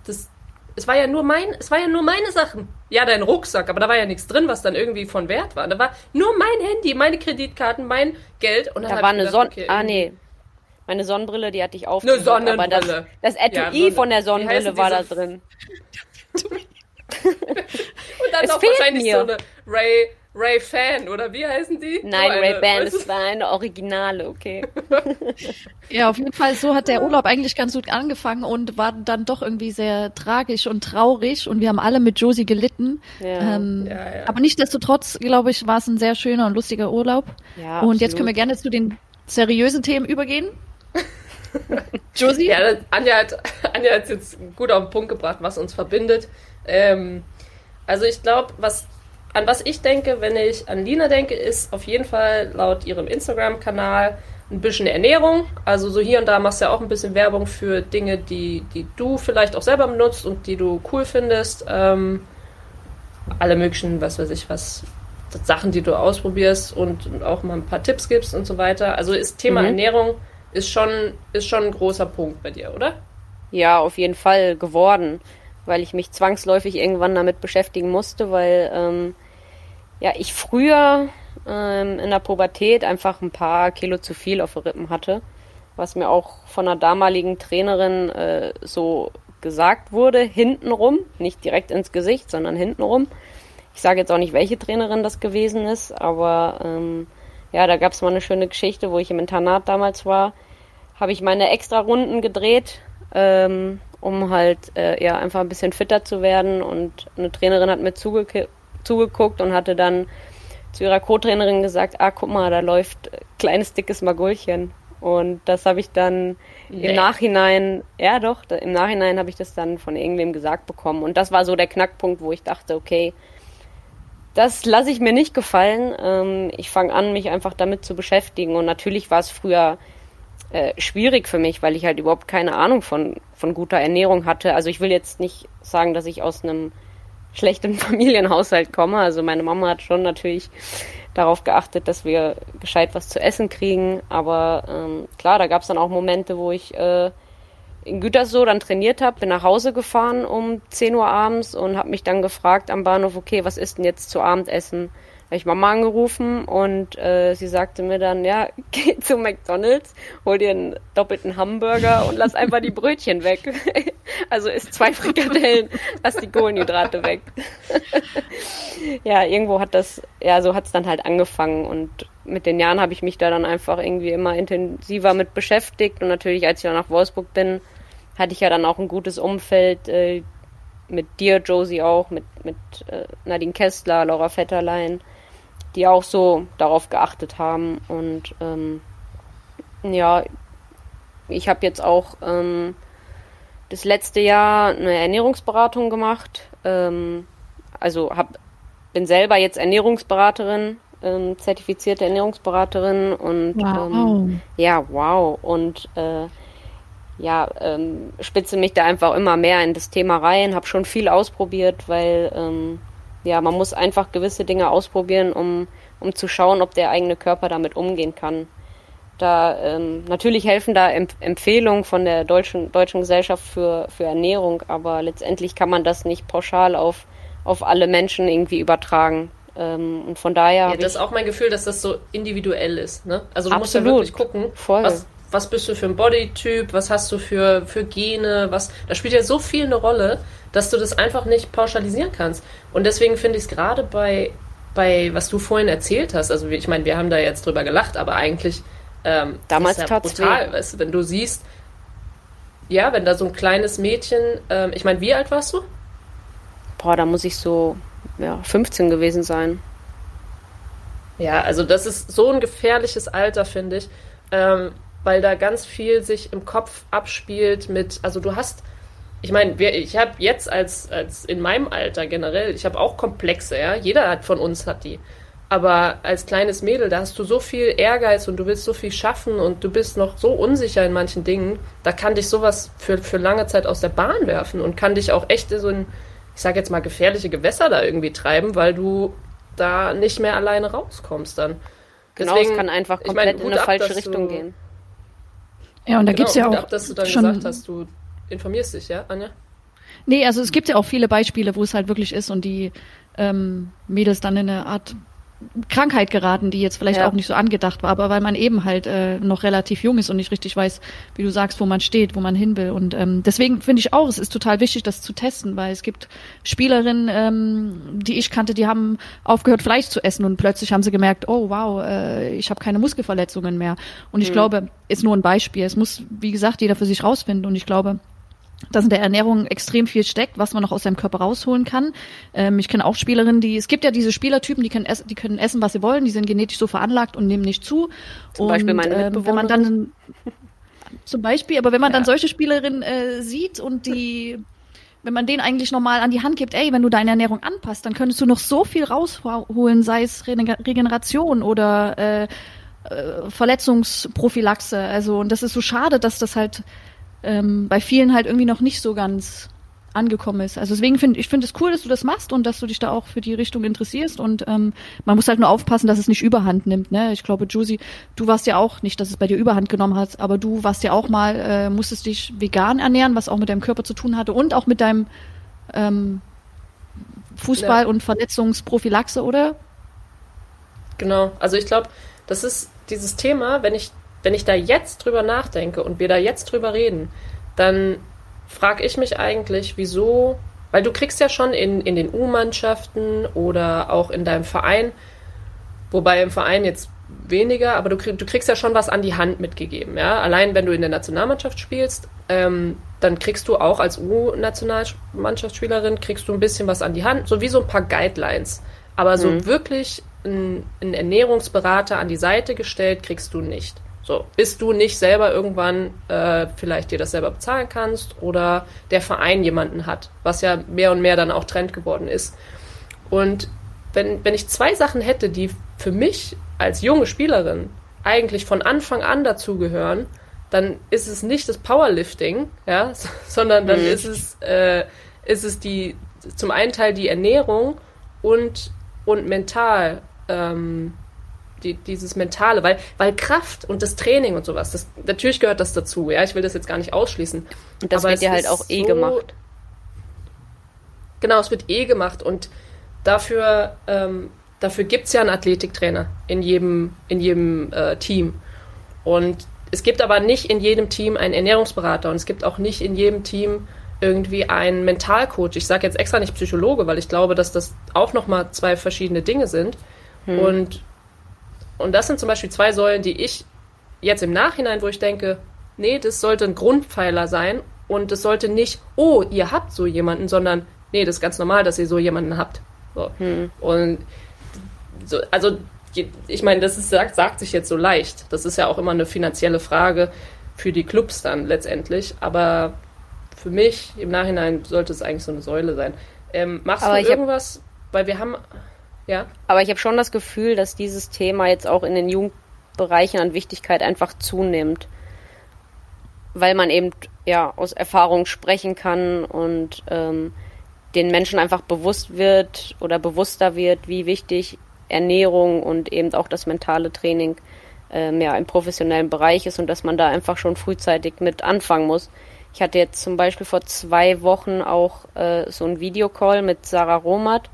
das, es war ja nur mein, es war ja nur meine Sachen. Ja, dein Rucksack, aber da war ja nichts drin, was dann irgendwie von Wert war. Da war nur mein Handy, meine Kreditkarten, mein Geld. Und dann Da war eine Sonne. okay, ah, nee. Meine Sonnenbrille, die hatte ich auf. Eine Aber das, Sonnenbrille. das Etui Ja, von der Sonnenbrille war da drin. <laughs> Und dann Es noch fehlt wahrscheinlich mir. so eine Ray, Ray Fan, oder wie heißen die? Nein, so weißt du? es war eine Originale, okay. <laughs> Ja, auf jeden Fall, so hat der Urlaub eigentlich ganz gut angefangen und war dann doch irgendwie sehr tragisch und traurig und wir haben alle mit Josie gelitten. Ja. Ähm, Ja, ja. Aber nichtsdestotrotz, glaube ich, war es ein sehr schöner und lustiger Urlaub. Ja, und jetzt absolut. können wir gerne zu den seriösen Themen übergehen. <laughs> Josie? Ja, das, Anja hat <laughs> Anja hat jetzt gut auf den Punkt gebracht, was uns verbindet. Ähm, also ich glaube, was an was ich denke, wenn ich an Lina denke, ist auf jeden Fall laut ihrem Instagram-Kanal ein bisschen Ernährung. Also so hier und da machst du ja auch ein bisschen Werbung für Dinge, die, die du vielleicht auch selber benutzt und die du cool findest. Ähm, alle möglichen, was weiß ich, was Sachen, die du ausprobierst und, und auch mal ein paar Tipps gibst und so weiter. Also ist Thema mhm. Ernährung ist schon, ist schon ein großer Punkt bei dir, oder? Ja, auf jeden Fall geworden, weil ich mich zwangsläufig irgendwann damit beschäftigen musste, weil ähm, ja ich früher ähm, in der Pubertät einfach ein paar Kilo zu viel auf den Rippen hatte, was mir auch von einer damaligen Trainerin äh, so gesagt wurde, hintenrum, nicht direkt ins Gesicht, sondern hintenrum. Ich sage jetzt auch nicht, welche Trainerin das gewesen ist, aber ähm, ja, da gab es mal eine schöne Geschichte, wo ich im Internat damals war, habe ich meine extra Runden gedreht, ähm, um halt äh, ja einfach ein bisschen fitter zu werden und eine Trainerin hat mir zuge zugeguckt und hatte dann zu ihrer Co-Trainerin gesagt, ah, guck mal, da läuft kleines, dickes Magulchen. Und das habe ich dann nee. im Nachhinein, ja doch, im Nachhinein habe ich das dann von irgendwem gesagt bekommen. Und das war so der Knackpunkt, wo ich dachte, okay, das lasse ich mir nicht gefallen. Ähm, ich fange an, mich einfach damit zu beschäftigen. Und natürlich war es früher äh, schwierig für mich, weil ich halt überhaupt keine Ahnung von, von guter Ernährung hatte. Also ich will jetzt nicht sagen, dass ich aus einem schlechten <laughs> Familienhaushalt komme. Also meine Mama hat schon natürlich darauf geachtet, dass wir gescheit was zu essen kriegen. Aber ähm, klar, da gab es dann auch Momente, wo ich äh, in Gütersloh dann trainiert habe, bin nach Hause gefahren um 10 Uhr abends und habe mich dann gefragt am Bahnhof, okay, was ist denn jetzt zu Abendessen? Habe ich Mama angerufen und äh, sie sagte mir dann, ja, <laughs> geh zu McDonalds, hol dir einen doppelten Hamburger und lass einfach die Brötchen weg. <laughs> also isst zwei Frikadellen, lass die Kohlenhydrate weg. <laughs> ja, irgendwo hat das, ja, so hat es dann halt angefangen und mit den Jahren habe ich mich da dann einfach irgendwie immer intensiver mit beschäftigt und natürlich, als ich dann nach Wolfsburg bin, hatte ich ja dann auch ein gutes Umfeld, äh, mit dir, Josie auch, mit, mit äh, Nadine Kessler, Laura Vetterlein, die auch so darauf geachtet haben. Und ähm, ja, ich habe jetzt auch ähm, das letzte Jahr eine Ernährungsberatung gemacht. Ähm, also hab, bin selber jetzt Ernährungsberaterin, ähm, zertifizierte Ernährungsberaterin und wow. Ähm, ja, wow. Und äh, ja, ähm, spitze mich da einfach immer mehr in das Thema rein, habe schon viel ausprobiert, weil ähm, ja, man muss einfach gewisse Dinge ausprobieren, um, um zu schauen, ob der eigene Körper damit umgehen kann. Da ähm, natürlich helfen da Emp Empfehlungen von der deutschen, deutschen Gesellschaft für, für Ernährung, aber letztendlich kann man das nicht pauschal auf, auf alle Menschen irgendwie übertragen. Ähm, und von daher. Ja, das ist auch mein Gefühl, dass das so individuell ist. Ne? Also du Absolut. musst ja wirklich gucken, Voll. was, was bist du für ein Bodytyp, was hast du für, für Gene, was, da spielt ja so viel eine Rolle, dass du das einfach nicht pauschalisieren kannst. Und deswegen finde ich es gerade bei, bei, was du vorhin erzählt hast, also ich meine, wir haben da jetzt drüber gelacht, aber eigentlich ähm, Damals ist ja brutal, weißt du, wenn du siehst, ja, wenn da so ein kleines Mädchen, ähm, ich meine, wie alt warst du? Boah, da muss ich so, ja, 15 gewesen sein. Ja, also das ist so ein gefährliches Alter, finde ich. Ähm, weil da ganz viel sich im Kopf abspielt mit, also du hast, ich meine, ich habe jetzt als, als in meinem Alter generell, ich habe auch Komplexe, ja, jeder hat von uns hat die. Aber als kleines Mädel, da hast du so viel Ehrgeiz und du willst so viel schaffen und du bist noch so unsicher in manchen Dingen, da kann dich sowas für, für lange Zeit aus der Bahn werfen und kann dich auch echt so in, ich sage jetzt mal, gefährliche Gewässer da irgendwie treiben, weil du da nicht mehr alleine rauskommst dann. Genau, Deswegen, es kann einfach komplett ich mein, in eine falsche Richtung gehen. Ja, und da genau, gibt's ja auch. Ab, dass du dann schon, gesagt hast, du informierst dich, ja, Anja? Nee, also es gibt ja auch viele Beispiele, wo es halt wirklich ist und die ähm, Mädels dann in eine Art Krankheit geraten, die jetzt vielleicht ja. auch nicht so angedacht war, aber weil man eben halt äh, noch relativ jung ist und nicht richtig weiß, wie du sagst, wo man steht, wo man hin will. Und ähm, deswegen finde ich auch, es ist total wichtig, das zu testen, weil es gibt Spielerinnen, ähm, die ich kannte, die haben aufgehört, Fleisch zu essen und plötzlich haben sie gemerkt, oh wow, äh, ich habe keine Muskelverletzungen mehr. Und ich mhm. glaube, ist nur ein Beispiel. Es muss, wie gesagt, jeder für sich rausfinden. Und ich glaube, dass in der Ernährung extrem viel steckt, was man noch aus seinem Körper rausholen kann. Ähm, ich kenne auch Spielerinnen, die, es gibt ja diese Spielertypen, die können, essen, die können essen, was sie wollen, die sind genetisch so veranlagt und nehmen nicht zu. Zum und, Beispiel meine ähm, wenn man dann <laughs> zum Beispiel, aber wenn man ja. dann solche Spielerinnen äh, sieht und die wenn man denen eigentlich nochmal an die Hand gibt, ey, wenn du deine Ernährung anpasst, dann könntest du noch so viel rausholen, sei es Regeneration oder äh, äh, Verletzungsprophylaxe. Also und das ist so schade, dass das halt ähm, bei vielen halt irgendwie noch nicht so ganz angekommen ist. Also deswegen finde ich finde es cool, dass du das machst und dass du dich da auch für die Richtung interessierst und ähm, man muss halt nur aufpassen, dass es nicht Überhand nimmt. Ne? Ich glaube, Josie, du warst ja auch nicht, dass es bei dir Überhand genommen hat, aber du warst ja auch mal, äh, musstest dich vegan ernähren, was auch mit deinem Körper zu tun hatte und auch mit deinem ähm, Fußball- und Verletzungsprophylaxe, oder? Genau. Also ich glaube, das ist dieses Thema, wenn ich wenn ich da jetzt drüber nachdenke und wir da jetzt drüber reden, dann frage ich mich eigentlich, wieso, weil du kriegst ja schon in, in den U-Mannschaften oder auch in deinem Verein, wobei im Verein jetzt weniger, aber du, krieg, du kriegst ja schon was an die Hand mitgegeben. Ja? Allein wenn du in der Nationalmannschaft spielst, ähm, dann kriegst du auch als U-Nationalmannschaftsspielerin kriegst du ein bisschen was an die Hand, so wie so ein paar Guidelines. Aber so mhm. wirklich einen Ernährungsberater an die Seite gestellt kriegst du nicht. So, bis du nicht selber irgendwann äh, vielleicht dir das selber bezahlen kannst oder der Verein jemanden hat, was ja mehr und mehr dann auch Trend geworden ist. Und wenn, wenn ich zwei Sachen hätte, die für mich als junge Spielerin eigentlich von Anfang an dazugehören, dann ist es nicht das Powerlifting, ja, <laughs> sondern dann mhm. ist es, äh, ist es die, zum einen Teil die Ernährung und, und mental, ähm, die, dieses Mentale, weil, weil Kraft und das Training und sowas, das, natürlich gehört das dazu, ja, ich will das jetzt gar nicht ausschließen. Und das wird ja halt auch eh so, gemacht. Genau, es wird eh gemacht und dafür, ähm, dafür gibt es ja einen Athletiktrainer in jedem, in jedem äh, Team. Und es gibt aber nicht in jedem Team einen Ernährungsberater und es gibt auch nicht in jedem Team irgendwie einen Mentalcoach. Ich sage jetzt extra nicht Psychologe, weil ich glaube, dass das auch nochmal zwei verschiedene Dinge sind. Hm. Und und das sind zum Beispiel zwei Säulen, die ich jetzt im Nachhinein, wo ich denke, nee, das sollte ein Grundpfeiler sein und es sollte nicht, oh, ihr habt so jemanden, sondern nee, das ist ganz normal, dass ihr so jemanden habt. So. Hm. Und so, also ich meine, das ist, sagt, sagt sich jetzt so leicht. Das ist ja auch immer eine finanzielle Frage für die Clubs dann letztendlich. Aber für mich im Nachhinein sollte es eigentlich so eine Säule sein. Ähm, machst Aber du irgendwas? Weil wir haben ja. Aber ich habe schon das Gefühl, dass dieses Thema jetzt auch in den Jugendbereichen an Wichtigkeit einfach zunimmt. Weil man eben ja aus Erfahrung sprechen kann und ähm, den Menschen einfach bewusst wird oder bewusster wird, wie wichtig Ernährung und eben auch das mentale Training ähm, ja, im professionellen Bereich ist und dass man da einfach schon frühzeitig mit anfangen muss. Ich hatte jetzt zum Beispiel vor zwei Wochen auch äh, so ein Videocall mit Sarah Romat,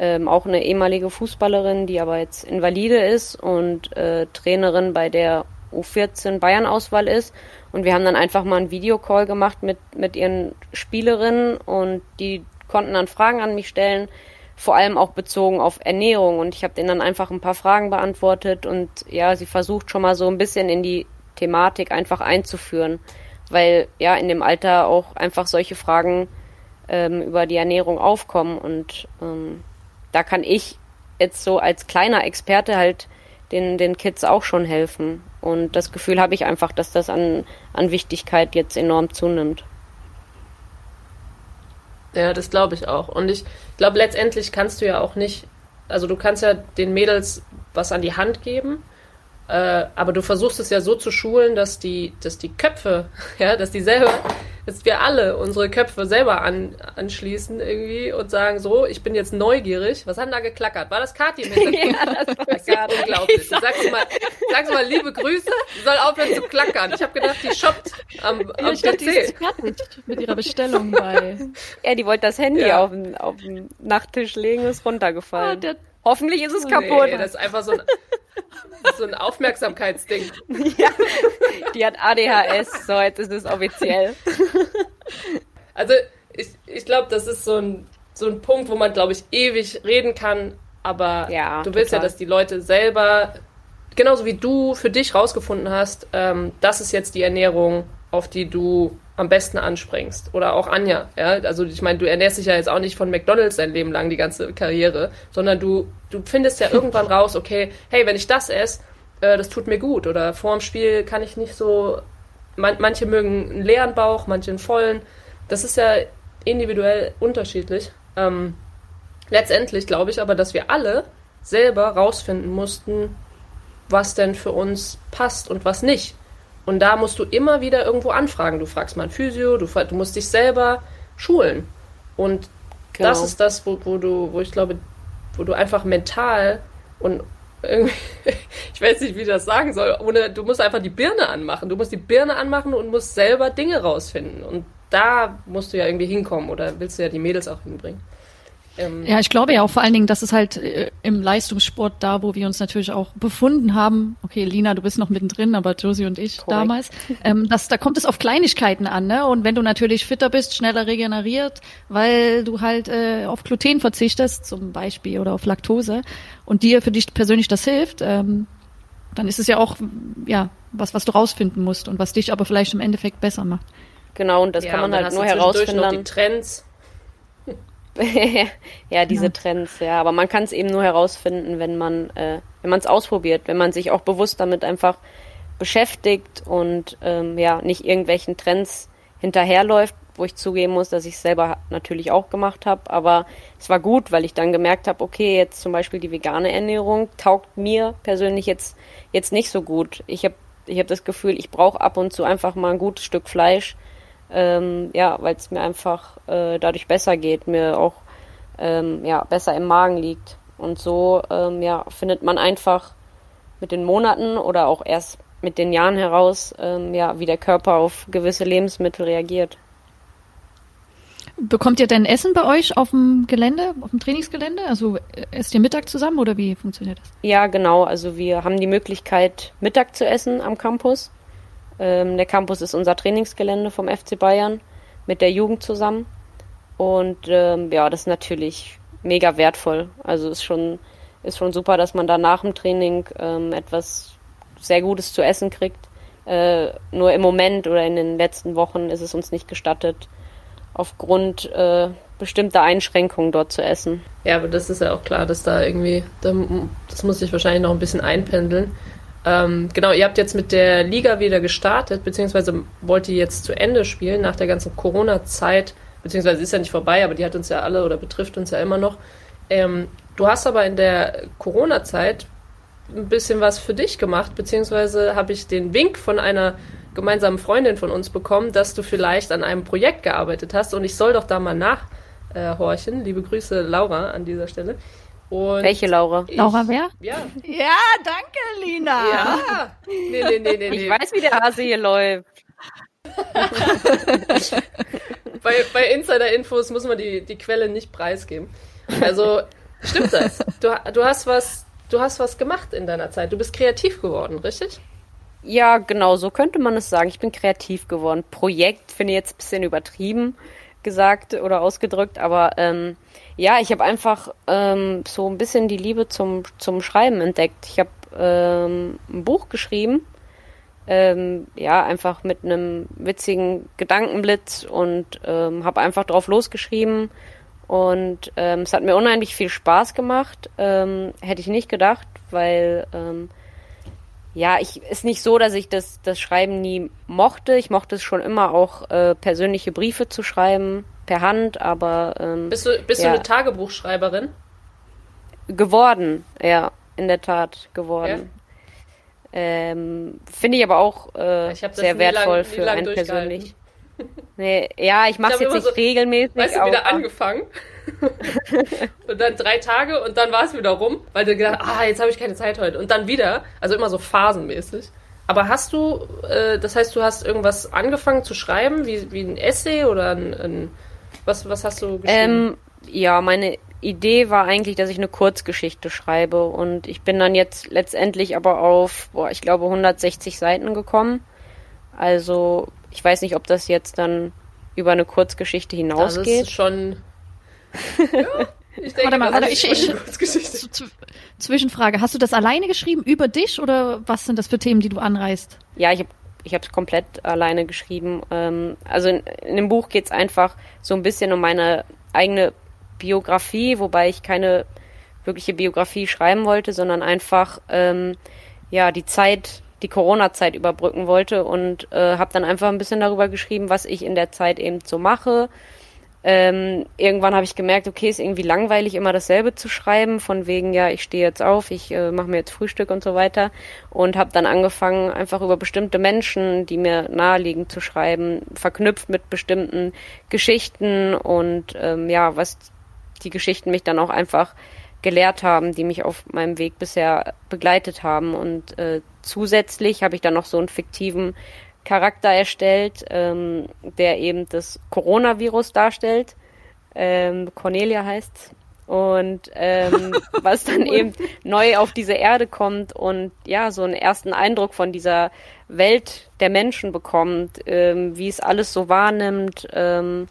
ähm, auch eine ehemalige Fußballerin, die aber jetzt invalide ist und äh, Trainerin bei der U14 Bayern-Auswahl ist. Und wir haben dann einfach mal einen Videocall gemacht mit, mit ihren Spielerinnen und die konnten dann Fragen an mich stellen, vor allem auch bezogen auf Ernährung. Und ich habe denen dann einfach ein paar Fragen beantwortet und ja, sie versucht schon mal so ein bisschen in die Thematik einfach einzuführen, weil ja in dem Alter auch einfach solche Fragen ähm, über die Ernährung aufkommen und ähm, da kann ich jetzt so als kleiner Experte halt den, den Kids auch schon helfen. Und das Gefühl habe ich einfach, dass das an, an Wichtigkeit jetzt enorm zunimmt. Ja, das glaube ich auch. Und ich glaube, letztendlich kannst du ja auch nicht, also du kannst ja den Mädels was an die Hand geben, äh, aber du versuchst es ja so zu schulen, dass die, dass die Köpfe, <laughs> ja, dass die selber dass wir alle unsere Köpfe selber an, anschließen irgendwie und sagen, so, ich bin jetzt neugierig. Was hat denn da geklackert? War das <laughs> Hintergrund? ja, das, das ist ja unglaublich. Sag's mal, sag's mal liebe Grüße, sie soll aufhören zu klackern. Ich habe gedacht, die shoppt am, am ja, ich PC. Dachte, die ist fertig mit ihrer Bestellung bei... <laughs> Ja, die wollte das Handy ja. auf, den, auf den Nachttisch legen, ist runtergefallen. Oh, der Hoffentlich ist es kaputt. Nee, das ist einfach so ein, so ein Aufmerksamkeitsding. <laughs> Ja, die hat ADHS, so jetzt ist es offiziell. Also ich, ich glaube, das ist so ein, so ein Punkt, wo man, glaube ich, ewig reden kann, aber ja, du willst total. ja, dass die Leute selber, genauso wie du für dich rausgefunden hast, ähm, das ist jetzt die Ernährung, auf die du am besten anspringst. Oder auch Anja. Ja? Also ich meine, du ernährst dich ja jetzt auch nicht von McDonalds dein Leben lang, die ganze Karriere, sondern du, du findest ja irgendwann <laughs> raus, okay, hey, wenn ich das esse, äh, das tut mir gut. Oder vor dem Spiel kann ich nicht so. Man, manche mögen einen leeren Bauch, manche einen vollen. Das ist ja individuell unterschiedlich. Ähm, letztendlich glaube ich aber, dass wir alle selber rausfinden mussten, was denn für uns passt und was nicht. Und da musst du immer wieder irgendwo anfragen. Du fragst mal ein Physio, du, du musst dich selber schulen. Und genau. das ist das, wo, wo du, wo ich glaube, wo du einfach mental und irgendwie, <laughs> ich weiß nicht, wie ich das sagen soll, ohne, du musst einfach die Birne anmachen. Du musst die Birne anmachen und musst selber Dinge rausfinden. Und da musst du ja irgendwie hinkommen oder willst du ja die Mädels auch hinbringen. Ähm, ja, ich glaube ja auch vor allen Dingen, dass es halt äh, im Leistungssport da, wo wir uns natürlich auch befunden haben, okay, Lina, du bist noch mittendrin, aber Josie und ich Korrekt. damals, ähm, dass, da kommt es auf Kleinigkeiten an, ne? Und wenn du natürlich fitter bist, schneller regeneriert, weil du halt äh, auf Gluten verzichtest, zum Beispiel, oder auf Laktose, und dir für dich persönlich das hilft, ähm, dann ist es ja auch, ja, was, was du rausfinden musst und was dich aber vielleicht im Endeffekt besser macht. Genau, und das ja, kann man halt nur herausfinden. Noch die Trends <laughs> ja, diese ja. Trends, ja. Aber man kann es eben nur herausfinden, wenn man, äh, wenn man es ausprobiert, wenn man sich auch bewusst damit einfach beschäftigt und ähm, ja, nicht irgendwelchen Trends hinterherläuft, wo ich zugeben muss, dass ich es selber natürlich auch gemacht habe. Aber es war gut, weil ich dann gemerkt habe, okay, jetzt zum Beispiel die vegane Ernährung taugt mir persönlich jetzt, jetzt nicht so gut. Ich habe ich hab das Gefühl, ich brauche ab und zu einfach mal ein gutes Stück Fleisch ähm, ja, weil es mir einfach äh, dadurch besser geht, mir auch ähm, ja, besser im Magen liegt. Und so ähm, ja, findet man einfach mit den Monaten oder auch erst mit den Jahren heraus, ähm, ja, wie der Körper auf gewisse Lebensmittel reagiert. Bekommt ihr denn Essen bei euch auf dem Gelände, auf dem Trainingsgelände? Also äh, esst ihr Mittag zusammen oder wie funktioniert das? Ja, genau. Also wir haben die Möglichkeit, Mittag zu essen am Campus. Ähm, der Campus ist unser Trainingsgelände vom FC Bayern mit der Jugend zusammen. Und ähm, ja, das ist natürlich mega wertvoll. Also ist schon, ist schon super, dass man da nach dem Training ähm, etwas sehr Gutes zu essen kriegt. Äh, nur im Moment oder in den letzten Wochen ist es uns nicht gestattet, aufgrund äh, bestimmter Einschränkungen dort zu essen. Ja, aber das ist ja auch klar, dass da irgendwie, das muss sich wahrscheinlich noch ein bisschen einpendeln. Ähm, genau, ihr habt jetzt mit der Liga wieder gestartet, beziehungsweise wollt ihr jetzt zu Ende spielen nach der ganzen Corona-Zeit, beziehungsweise ist ja nicht vorbei, aber die hat uns ja alle oder betrifft uns ja immer noch. Ähm, du hast aber in der Corona-Zeit ein bisschen was für dich gemacht, beziehungsweise habe ich den Wink von einer gemeinsamen Freundin von uns bekommen, dass du vielleicht an einem Projekt gearbeitet hast und ich soll doch da mal nachhorchen. Liebe Grüße, Laura, an dieser Stelle. Und Welche Laura? Ich, Laura wer? Ja. Ja, danke, Lina. Ja. Nee, nee, nee, nee. Ich weiß, wie der Hase hier läuft. <laughs> bei, bei Insider-Infos muss man die, die Quelle nicht preisgeben. Also, stimmt das? Du, du, hast was, du hast was gemacht in deiner Zeit. Du bist kreativ geworden, richtig? Ja, genau, so könnte man es sagen. Ich bin kreativ geworden. Projekt finde ich jetzt ein bisschen übertrieben gesagt oder ausgedrückt, aber ähm, ja, ich habe einfach ähm, so ein bisschen die Liebe zum, zum Schreiben entdeckt. Ich habe ähm, ein Buch geschrieben, ähm, ja, einfach mit einem witzigen Gedankenblitz und ähm, habe einfach drauf losgeschrieben. Und ähm, es hat mir unheimlich viel Spaß gemacht. Ähm, hätte ich nicht gedacht, weil ähm, ja, ich ist nicht so, dass ich das, das Schreiben nie mochte. Ich mochte es schon immer auch äh, persönliche Briefe zu schreiben, per Hand, aber. Ähm, bist du, bist ja. du eine Tagebuchschreiberin? Geworden, ja, in der Tat geworden. Ja. Ähm, Finde ich aber auch äh, ich sehr wertvoll lang, für einen persönlich. Nee, ja, ich mache es jetzt nicht so, regelmäßig. Weißt du, wieder angefangen. <laughs> und dann drei Tage und dann war es wieder rum, weil du gedacht, ah, jetzt habe ich keine Zeit heute. Und dann wieder, also immer so phasenmäßig. Aber hast du, äh, das heißt, du hast irgendwas angefangen zu schreiben, wie, wie ein Essay oder ein, ein was, was hast du geschrieben? Ähm, ja, meine Idee war eigentlich, dass ich eine Kurzgeschichte schreibe und ich bin dann jetzt letztendlich aber auf, boah, ich glaube 160 Seiten gekommen. Also ich weiß nicht, ob das jetzt dann über eine Kurzgeschichte hinausgeht. Das ist schon. Ja, ich denke, warte mal, warte, ich, ich, Zwischenfrage. Hast du das alleine geschrieben über dich oder was sind das für Themen, die du anreißt? Ja, ich habe ich habe es komplett alleine geschrieben. Ähm, also in, in dem Buch geht es einfach so ein bisschen um meine eigene Biografie, wobei ich keine wirkliche Biografie schreiben wollte, sondern einfach ähm, ja die Zeit, die Corona-Zeit überbrücken wollte und äh, habe dann einfach ein bisschen darüber geschrieben, was ich in der Zeit eben so mache, ähm, irgendwann habe ich gemerkt, okay, ist irgendwie langweilig, immer dasselbe zu schreiben, von wegen, ja, ich stehe jetzt auf, ich äh, mache mir jetzt Frühstück und so weiter. Und habe dann angefangen, einfach über bestimmte Menschen, die mir naheliegen, zu schreiben, verknüpft mit bestimmten Geschichten und ähm, ja, was die Geschichten mich dann auch einfach gelehrt haben, die mich auf meinem Weg bisher begleitet haben. Und äh, zusätzlich habe ich dann noch so einen fiktiven Charakter erstellt, ähm, der eben das Coronavirus darstellt. Ähm, Cornelia heißt. Und ähm, <laughs> was dann eben neu auf diese Erde kommt und ja, so einen ersten Eindruck von dieser Welt der Menschen bekommt, ähm, wie es alles so wahrnimmt, ähm,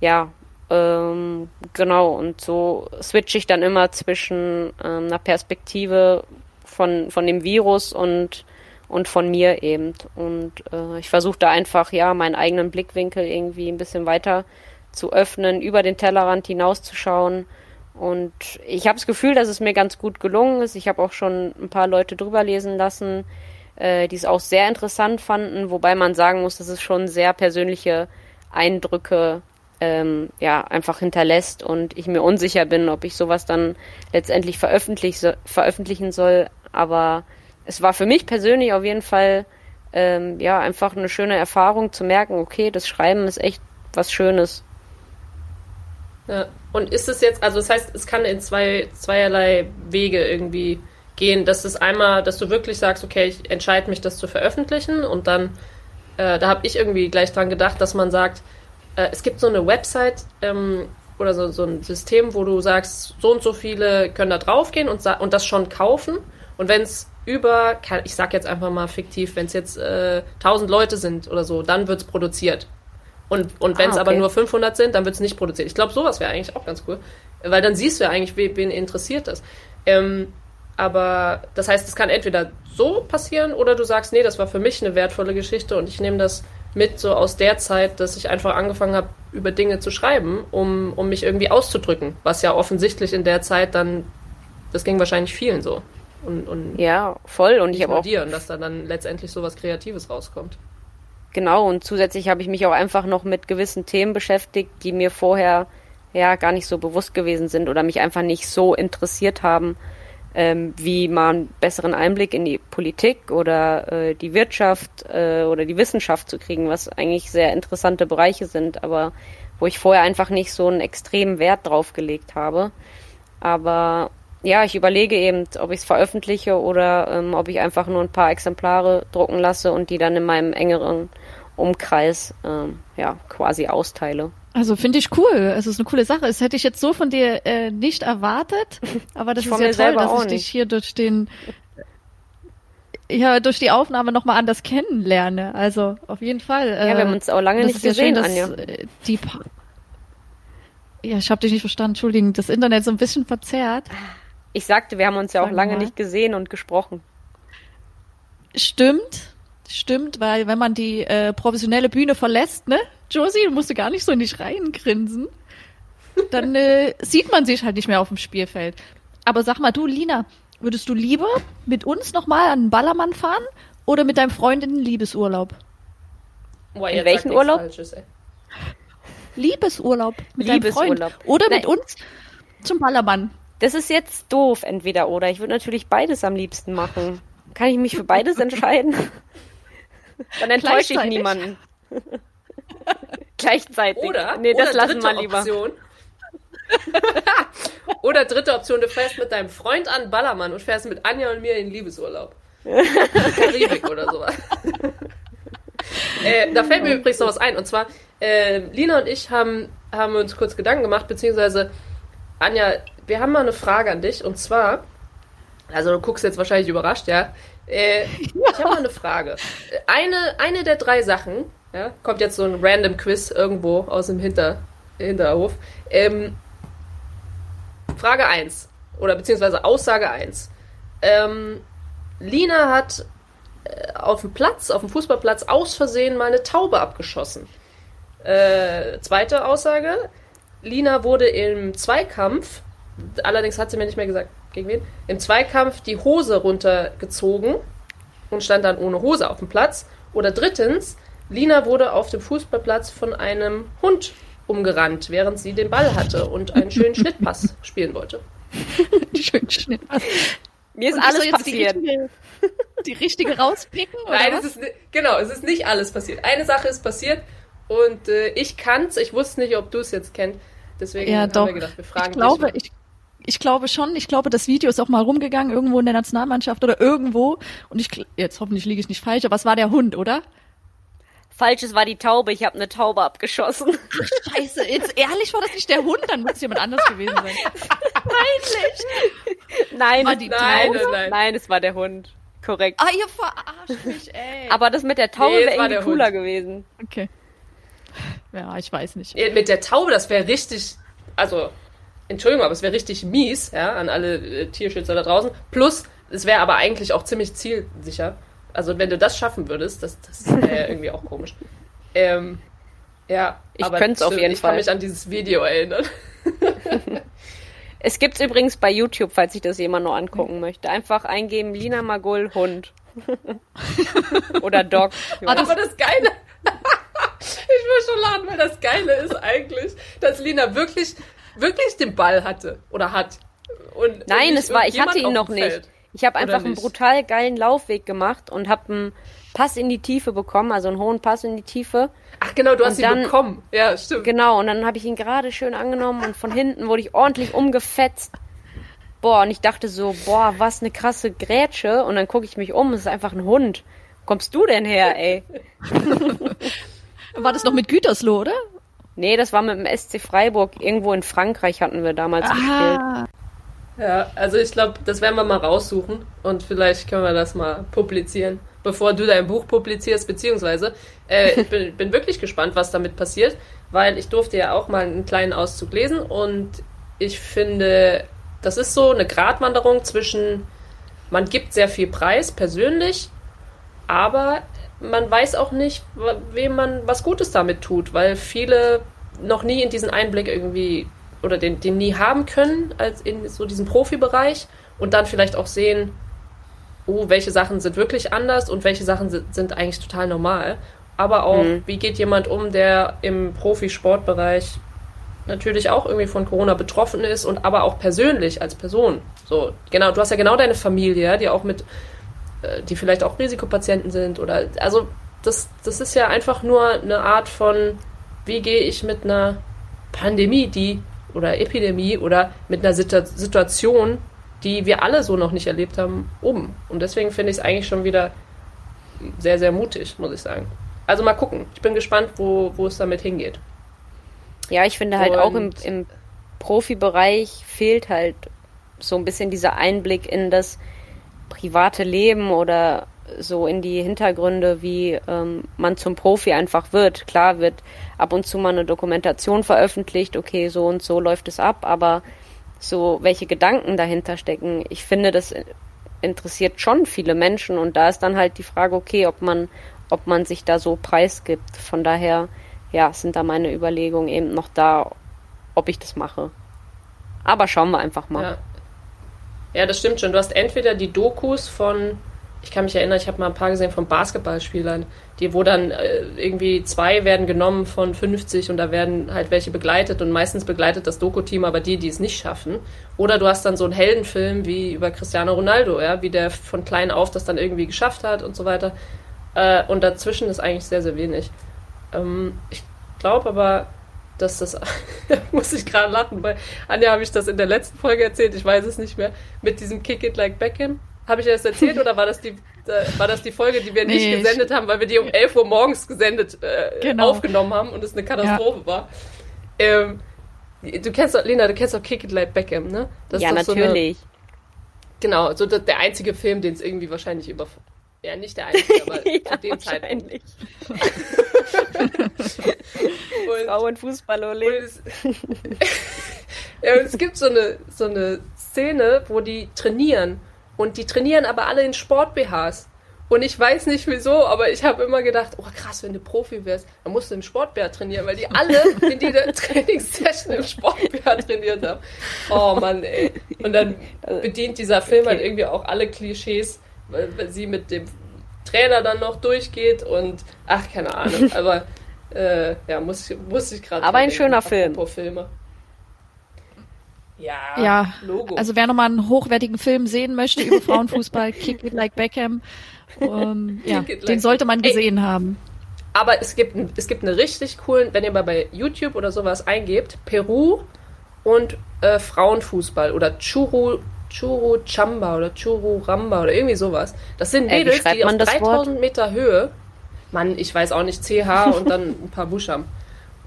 ja, ähm, genau, und so switche ich dann immer zwischen ähm, einer Perspektive von, von dem Virus und und von mir eben. Und äh, ich versuche da einfach, ja, meinen eigenen Blickwinkel irgendwie ein bisschen weiter zu öffnen, über den Tellerrand hinauszuschauen. Und ich habe das Gefühl, dass es mir ganz gut gelungen ist. Ich habe auch schon ein paar Leute drüber lesen lassen, äh, die es auch sehr interessant fanden, wobei man sagen muss, dass es schon sehr persönliche Eindrücke ähm, ja einfach hinterlässt und ich mir unsicher bin, ob ich sowas dann letztendlich veröffentlich, veröffentlichen soll. Aber es war für mich persönlich auf jeden Fall ähm, ja einfach eine schöne Erfahrung zu merken, okay, das Schreiben ist echt was Schönes. Ja. Und ist es jetzt, also das heißt, es kann in zwei, zweierlei Wege irgendwie gehen. Das ist einmal, dass du wirklich sagst, okay, ich entscheide mich, das zu veröffentlichen und dann, äh, da habe ich irgendwie gleich dran gedacht, dass man sagt, äh, es gibt so eine Website ähm, oder so, so ein System, wo du sagst, so und so viele können da draufgehen und, und das schon kaufen. Und wenn es über, ich sag jetzt einfach mal fiktiv, wenn es jetzt äh, 1000 Leute sind oder so, dann wird es produziert. Und, und wenn es ah, okay. aber nur 500 sind, dann wird es nicht produziert. Ich glaube, sowas wäre eigentlich auch ganz cool. Weil dann siehst du ja eigentlich, wen, wen interessiert das. Ähm, aber das heißt, es kann entweder so passieren oder du sagst, nee, das war für mich eine wertvolle Geschichte und ich nehme das mit so aus der Zeit, dass ich einfach angefangen habe, über Dinge zu schreiben, um, um mich irgendwie auszudrücken. Was ja offensichtlich in der Zeit dann, das ging wahrscheinlich vielen so. Und, und ja, voll. Und ich habe auch. Dir, und dass da dann letztendlich so was Kreatives rauskommt. Genau, und zusätzlich habe ich mich auch einfach noch mit gewissen Themen beschäftigt, die mir vorher ja gar nicht so bewusst gewesen sind oder mich einfach nicht so interessiert haben, ähm, wie mal einen besseren Einblick in die Politik oder äh, die Wirtschaft äh, oder die Wissenschaft zu kriegen, was eigentlich sehr interessante Bereiche sind, aber wo ich vorher einfach nicht so einen extremen Wert drauf gelegt habe. Aber ja, ich überlege eben, ob ich es veröffentliche oder ähm, ob ich einfach nur ein paar Exemplare drucken lasse und die dann in meinem engeren Umkreis ähm, ja quasi austeile. Also finde ich cool. Es ist eine coole Sache. Das hätte ich jetzt so von dir äh, nicht erwartet, <laughs> aber das ist ja toll, dass ich dich hier durch den ja durch die Aufnahme nochmal anders kennenlerne. Also auf jeden Fall. Äh, ja, wir haben uns auch lange nicht gesehen, ja schön, Anja. Äh, die pa ja, ich habe dich nicht verstanden. Entschuldigung, das Internet so ein bisschen verzerrt. Ich sagte, wir haben uns ja auch lange mal. nicht gesehen und gesprochen. Stimmt, stimmt, weil wenn man die äh, professionelle Bühne verlässt, ne, Josie, du musst gar nicht so in die Reihen grinsen, dann äh, <laughs> sieht man sich halt nicht mehr auf dem Spielfeld. Aber sag mal, du, Lina, würdest du lieber mit uns nochmal an den Ballermann fahren oder mit deinem Freund in den Liebesurlaub? Boah, in welchen Urlaub? Falsches, Liebesurlaub mit Liebesurlaub. deinem Freund. Oder Nein. mit uns zum Ballermann. Das ist jetzt doof, entweder oder. Ich würde natürlich beides am liebsten machen. Kann ich mich für beides entscheiden? <laughs> Dann enttäusche ich niemanden. <laughs> Gleichzeitig. Oder, nee, das oder lassen wir lieber. Option. <laughs> oder dritte Option, du fährst mit deinem Freund an Ballermann und fährst mit Anja und mir in Liebesurlaub. Karibik oder sowas. äh, da fällt mir übrigens noch was ein. Und zwar, äh, Lina und ich haben, haben uns kurz Gedanken gemacht, beziehungsweise Anja, wir haben mal eine Frage an dich und zwar, also du guckst jetzt wahrscheinlich überrascht, ja. Äh, ja. Ich habe mal eine Frage. Eine, eine der drei Sachen, ja, kommt jetzt so ein random Quiz irgendwo aus dem Hinter, Hinterhof. Ähm, Frage 1 oder beziehungsweise Aussage 1. Ähm, Lina hat äh, auf dem Platz, auf dem Fußballplatz aus Versehen mal eine Taube abgeschossen. Äh, zweite Aussage. Lina wurde im Zweikampf allerdings hat sie mir nicht mehr gesagt, gegen wen, im Zweikampf die Hose runtergezogen und stand dann ohne Hose auf dem Platz. Oder drittens, Lina wurde auf dem Fußballplatz von einem Hund umgerannt, während sie den Ball hatte und einen schönen Schnittpass <laughs> spielen wollte. <laughs> Schön Schnitt. Mir ist Und alles jetzt die passiert. richtige, die richtige rauspicken? Oder Nein, was? es ist, genau, es ist nicht alles passiert. Eine Sache ist passiert und äh, ich kann's. Ich wusste nicht, ob du es jetzt kennst. Deswegen Ja, haben doch. wir gedacht, wir fragen ich glaube, dich. ich, ich glaube schon. Ich glaube, das Video ist auch mal rumgegangen, irgendwo in der Nationalmannschaft oder irgendwo. Und ich, jetzt hoffentlich liege ich nicht falsch, aber es war der Hund, oder? Falsch, es war die Taube. Ich habe eine Taube abgeschossen. <laughs> Scheiße, jetzt ehrlich war das nicht der Hund, dann muss es jemand anders gewesen sein. Peinlich. <laughs> Nein, War es- die nein, Taube? Nein. nein, es war der Hund. Korrekt. Ah, ihr verarscht mich, ey. Aber das mit der Taube Nee, wäre irgendwie cooler Hund. gewesen. okay. Ja, ich weiß nicht. Ja, Mit der Taube, das wäre richtig, also, Entschuldigung, aber es wäre richtig mies, ja, an alle äh, Tierschützer da draußen. Plus, es wäre aber eigentlich auch ziemlich zielsicher. Also, wenn du das schaffen würdest, das, das wäre ja irgendwie auch komisch. <laughs> Ähm, ja, Ich aber könnt's auf jeden ich kann Fall. mich an dieses Video erinnern. <laughs> Es gibt's übrigens bei YouTube, falls sich das jemand noch angucken möchte. Einfach eingeben Lina Magul Hund. <laughs> Oder Dog. Aber das Geile, ich muss schon lachen, weil das Geile ist eigentlich, dass Lina wirklich, wirklich den Ball hatte oder hat. Und, Nein, es war, ich hatte ihn noch nicht. Feld. Ich habe einfach einen brutal geilen Laufweg gemacht und habe einen Pass in die Tiefe bekommen, also einen hohen Pass in die Tiefe. Ach genau, du hast Und ihn dann- bekommen. Ja, stimmt. Genau, und dann habe ich ihn gerade schön angenommen und von hinten wurde ich ordentlich umgefetzt. Boah, und ich dachte so, boah, was eine krasse Grätsche. Und dann gucke ich mich um, es ist einfach ein Hund. Wo kommst du denn her, ey? <laughs> War das noch mit Gütersloh, oder? Nee, das war mit dem SC Freiburg. Irgendwo in Frankreich hatten wir damals gespielt. Ah, Ja, also ich glaube, das werden wir mal raussuchen und vielleicht können wir das mal publizieren, bevor du dein Buch publizierst, beziehungsweise äh, ich bin, bin wirklich gespannt, was damit passiert, weil ich durfte ja auch mal einen kleinen Auszug lesen und ich finde, das ist so eine Gratwanderung zwischen, man gibt sehr viel Preis persönlich, aber man weiß auch nicht, wem man was Gutes damit tut, weil viele noch nie in diesen Einblick irgendwie oder den, den nie haben können, als in so diesem Profibereich und dann vielleicht auch sehen, oh, welche Sachen sind wirklich anders und welche Sachen sind, sind eigentlich total normal. Aber auch, Mhm. wie geht jemand um, der im Profisportbereich natürlich auch irgendwie von Corona betroffen ist und aber auch persönlich als Person. So, genau, du hast ja genau deine Familie, die auch mit, die vielleicht auch Risikopatienten sind oder, also, das, das ist ja einfach nur eine Art von, wie gehe ich mit einer Pandemie, die, oder Epidemie oder mit einer Situ Situation, die wir alle so noch nicht erlebt haben, um. Und deswegen finde ich es eigentlich schon wieder sehr, sehr mutig, muss ich sagen. Also mal gucken. Ich bin gespannt, wo, wo es damit hingeht. Ja, ich finde halt auch im, Und- im Profibereich fehlt halt so ein bisschen dieser Einblick in das private Leben oder so in die Hintergründe, wie ähm, man zum Profi einfach wird. Klar wird ab und zu mal eine Dokumentation veröffentlicht, okay, so und so läuft es ab, aber so welche Gedanken dahinter stecken, ich finde, das interessiert schon viele Menschen und da ist dann halt die Frage, okay, ob man, ob man sich da so preisgibt. Von daher, ja, sind da meine Überlegungen eben noch da, ob ich das mache. Aber schauen wir einfach mal. Ja. Ja, das stimmt schon. Du hast entweder die Dokus von, ich kann mich erinnern, ich habe mal ein paar gesehen von Basketballspielern, die, wo dann äh, irgendwie zwei werden genommen von 50 und da werden halt welche begleitet und meistens begleitet das Doku-Team aber die, die es nicht schaffen. Oder du hast dann so einen Heldenfilm wie über Cristiano Ronaldo, ja, wie der von klein auf das dann irgendwie geschafft hat und so weiter. Äh, und dazwischen ist eigentlich sehr, sehr wenig. Ähm, ich glaube aber, dass das, da <laughs> muss ich gerade lachen, weil Anja habe ich das in der letzten Folge erzählt, ich weiß es nicht mehr, mit diesem Kick It Like Beckham. Habe ich das erzählt oder war das die, <laughs> äh, war das die Folge, die wir nicht Nee, ich- gesendet haben, weil wir die um 11 Uhr morgens gesendet, äh, Genau. aufgenommen haben und es eine Katastrophe war? Ähm, du kennst doch, Lena, du kennst doch Kick It Like Beckham, ne? Das ja, ist doch so eine- natürlich. Genau, so der, der einzige Film, den es irgendwie wahrscheinlich über. Ja, nicht der einzige, aber <laughs> zu dem Zeitpunkt. <laughs> Und, Frauenfußball, und ole. es, <laughs> ja, und es gibt so eine, so eine Szene, wo die trainieren. Und die trainieren aber alle in Sport-BHs. Und ich weiß nicht wieso, aber ich habe immer gedacht, oh krass, wenn du Profi wärst, dann musst du im Sport-BH trainieren, weil die alle in dieser Trainingssession im Sport-BH trainiert haben. Oh Mann, ey. Und dann bedient dieser Film halt Okay. irgendwie auch alle Klischees, weil, sie mit dem Trainer dann noch durchgeht und ach, keine Ahnung. <laughs> Aber Äh, ja, muss, ich- muss ich gerade. Aber ein schöner Film. Filme. Ja, Ja, Logo. Also wer nochmal einen hochwertigen Film sehen möchte über <laughs> Frauenfußball, Kick It Like Beckham, ähm, ja, like den sollte man Ey. gesehen haben. Aber es gibt, es gibt eine richtig coolen, wenn ihr mal bei YouTube oder sowas eingebt, Peru und äh, Frauenfußball oder Churu, Churu Chamba oder Churu Ramba oder irgendwie sowas. Das sind Äh, wie Mädels, die auf man das 3000 Meter Höhe, Mann, ich weiß auch nicht, CH und dann ein paar Buchstaben.